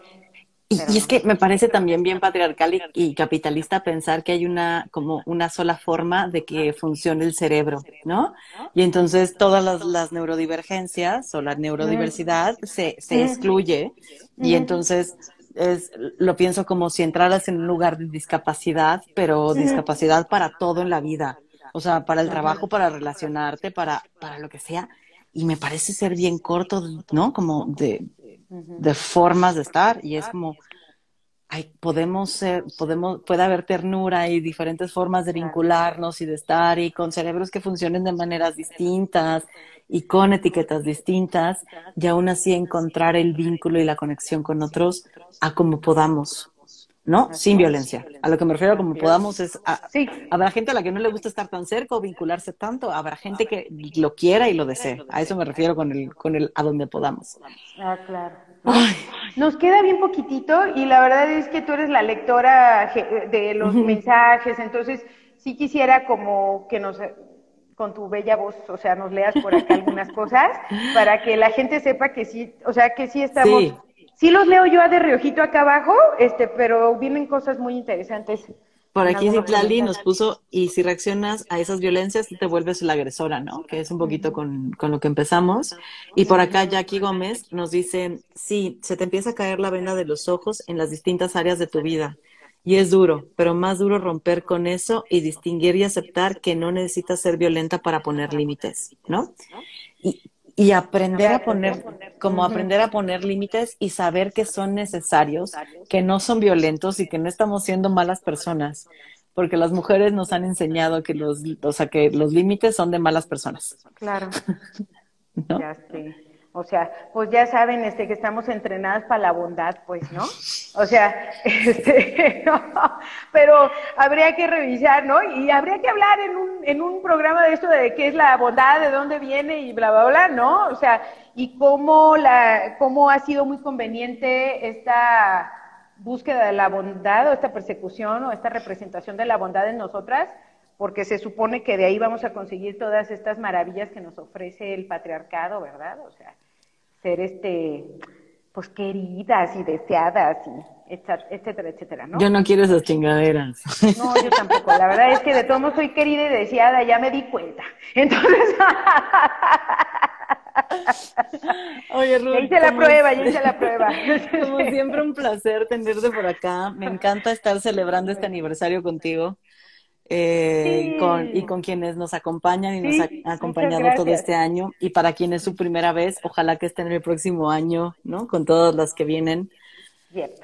Y, es que me parece también bien patriarcal y, capitalista pensar que hay una como una sola forma de que funcione el cerebro, ¿no? Y entonces todas las, neurodivergencias o la neurodiversidad se, se excluye y entonces es, lo pienso como si entraras en un lugar de discapacidad, pero discapacidad para todo en la vida, o sea, para el trabajo, para relacionarte, para, para lo que sea. Y me parece ser bien corto, ¿no? Como de, de formas de estar y es como ay, podemos ser, podemos, puede haber ternura y diferentes formas de vincularnos y de estar y con cerebros que funcionen de maneras distintas y con etiquetas distintas y aún así encontrar el vínculo y la conexión con otros a como podamos. ¿No? Sin violencia. A lo que me refiero como podamos es, sí. habrá gente a la que no le gusta estar tan cerca o vincularse tanto, habrá gente que lo quiera y lo desee. A eso me refiero con el, con el a donde podamos. Ah, claro. Nos queda bien poquitito y la verdad es que tú eres la lectora de los mensajes, entonces sí quisiera como que nos con tu bella voz, o sea, nos leas por acá algunas cosas para que la gente sepa que sí, o sea, que sí estamos Sí los leo yo a de riojito acá abajo, este, pero vienen cosas muy interesantes. Por aquí Citlali nos puso, y si reaccionas a esas violencias, te vuelves la agresora, ¿no? Que es un poquito con, con lo que empezamos. Y por acá Jackie Gómez nos dice, sí, se te empieza a caer la venda de los ojos en las distintas áreas de tu vida Y es duro, pero más duro romper con eso y distinguir y aceptar que no necesitas ser violenta para poner límites, ¿no? Y, y aprender a poner, como aprender a poner límites y saber que son necesarios, que no son violentos y que no estamos siendo malas personas, porque las mujeres nos han enseñado que los, o sea, que los límites son de malas personas. Claro. *laughs* Ya sé. O sea, pues ya saben este, que estamos entrenadas para la bondad, pues, ¿no? O sea, *laughs* este, pero habría que revisar, ¿no? Y habría que hablar en un, en un programa de esto de qué es la bondad, de dónde viene y bla, bla, bla, ¿no? O sea, y cómo, la, cómo ha sido muy conveniente esta búsqueda de la bondad o esta persecución o esta representación de la bondad en nosotras, porque se supone que de ahí vamos a conseguir todas estas maravillas que nos ofrece el patriarcado, ¿verdad? O sea, ser este pues queridas y deseadas y etcétera, etcétera, ¿no? Yo no quiero esas chingaderas. No, yo tampoco. La verdad es que de todos modos soy querida y deseada, ya me di cuenta. Entonces, *laughs* Oye, Ruth, ya hice la prueba, ya hice la prueba. *laughs* Como siempre un placer tenerte por acá. Me encanta estar celebrando este aniversario contigo. Eh, con, y con quienes nos acompañan y nos ha acompañado todo este año. Y para quienes es su primera vez, ojalá que estén el próximo año, ¿no? Con todas las que vienen.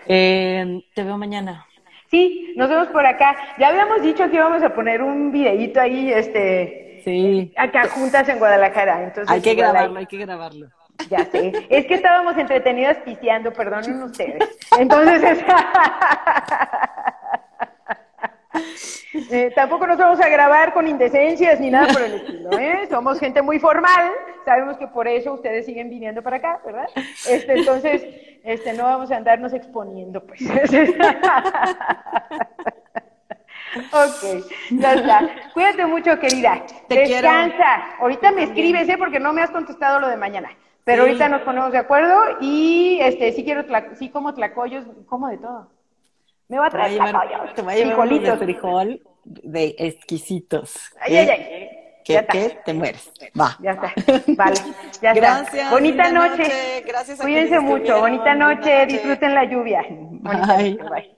Eh, te veo mañana. Sí, nos vemos por acá. Ya habíamos dicho que íbamos a poner un videíto ahí, este, sí. acá juntas en Guadalajara. Entonces, hay que grabarlo, hay que grabarlo. Ya sé. Es que estábamos entretenidas pisteando, perdonen *laughs* ustedes. Entonces, *laughs* *laughs* Eh, tampoco nos vamos a grabar con indecencias ni nada por el estilo, ¿eh? Somos gente muy formal, sabemos que por eso ustedes siguen viniendo para acá, ¿verdad? Este, entonces, este, no vamos a andarnos exponiendo, pues. *laughs* ok, ya está. Cuídate mucho, querida. Descansa. Ahorita me escribes, ¿eh? Porque no me has contestado lo de mañana. Pero ahorita nos ponemos de acuerdo y este sí quiero, sí como tlacoyos, como de todo. Me va a traer te voy a llevar de frijol de exquisitos. Ay, ay, ay. Que, te mueres. Va. Ya está. Vale. Ya Gracias. Está. Bonita noche. Gracias. Cuídense mucho. Bonita noche. Disfruten la lluvia. Bye. Bye.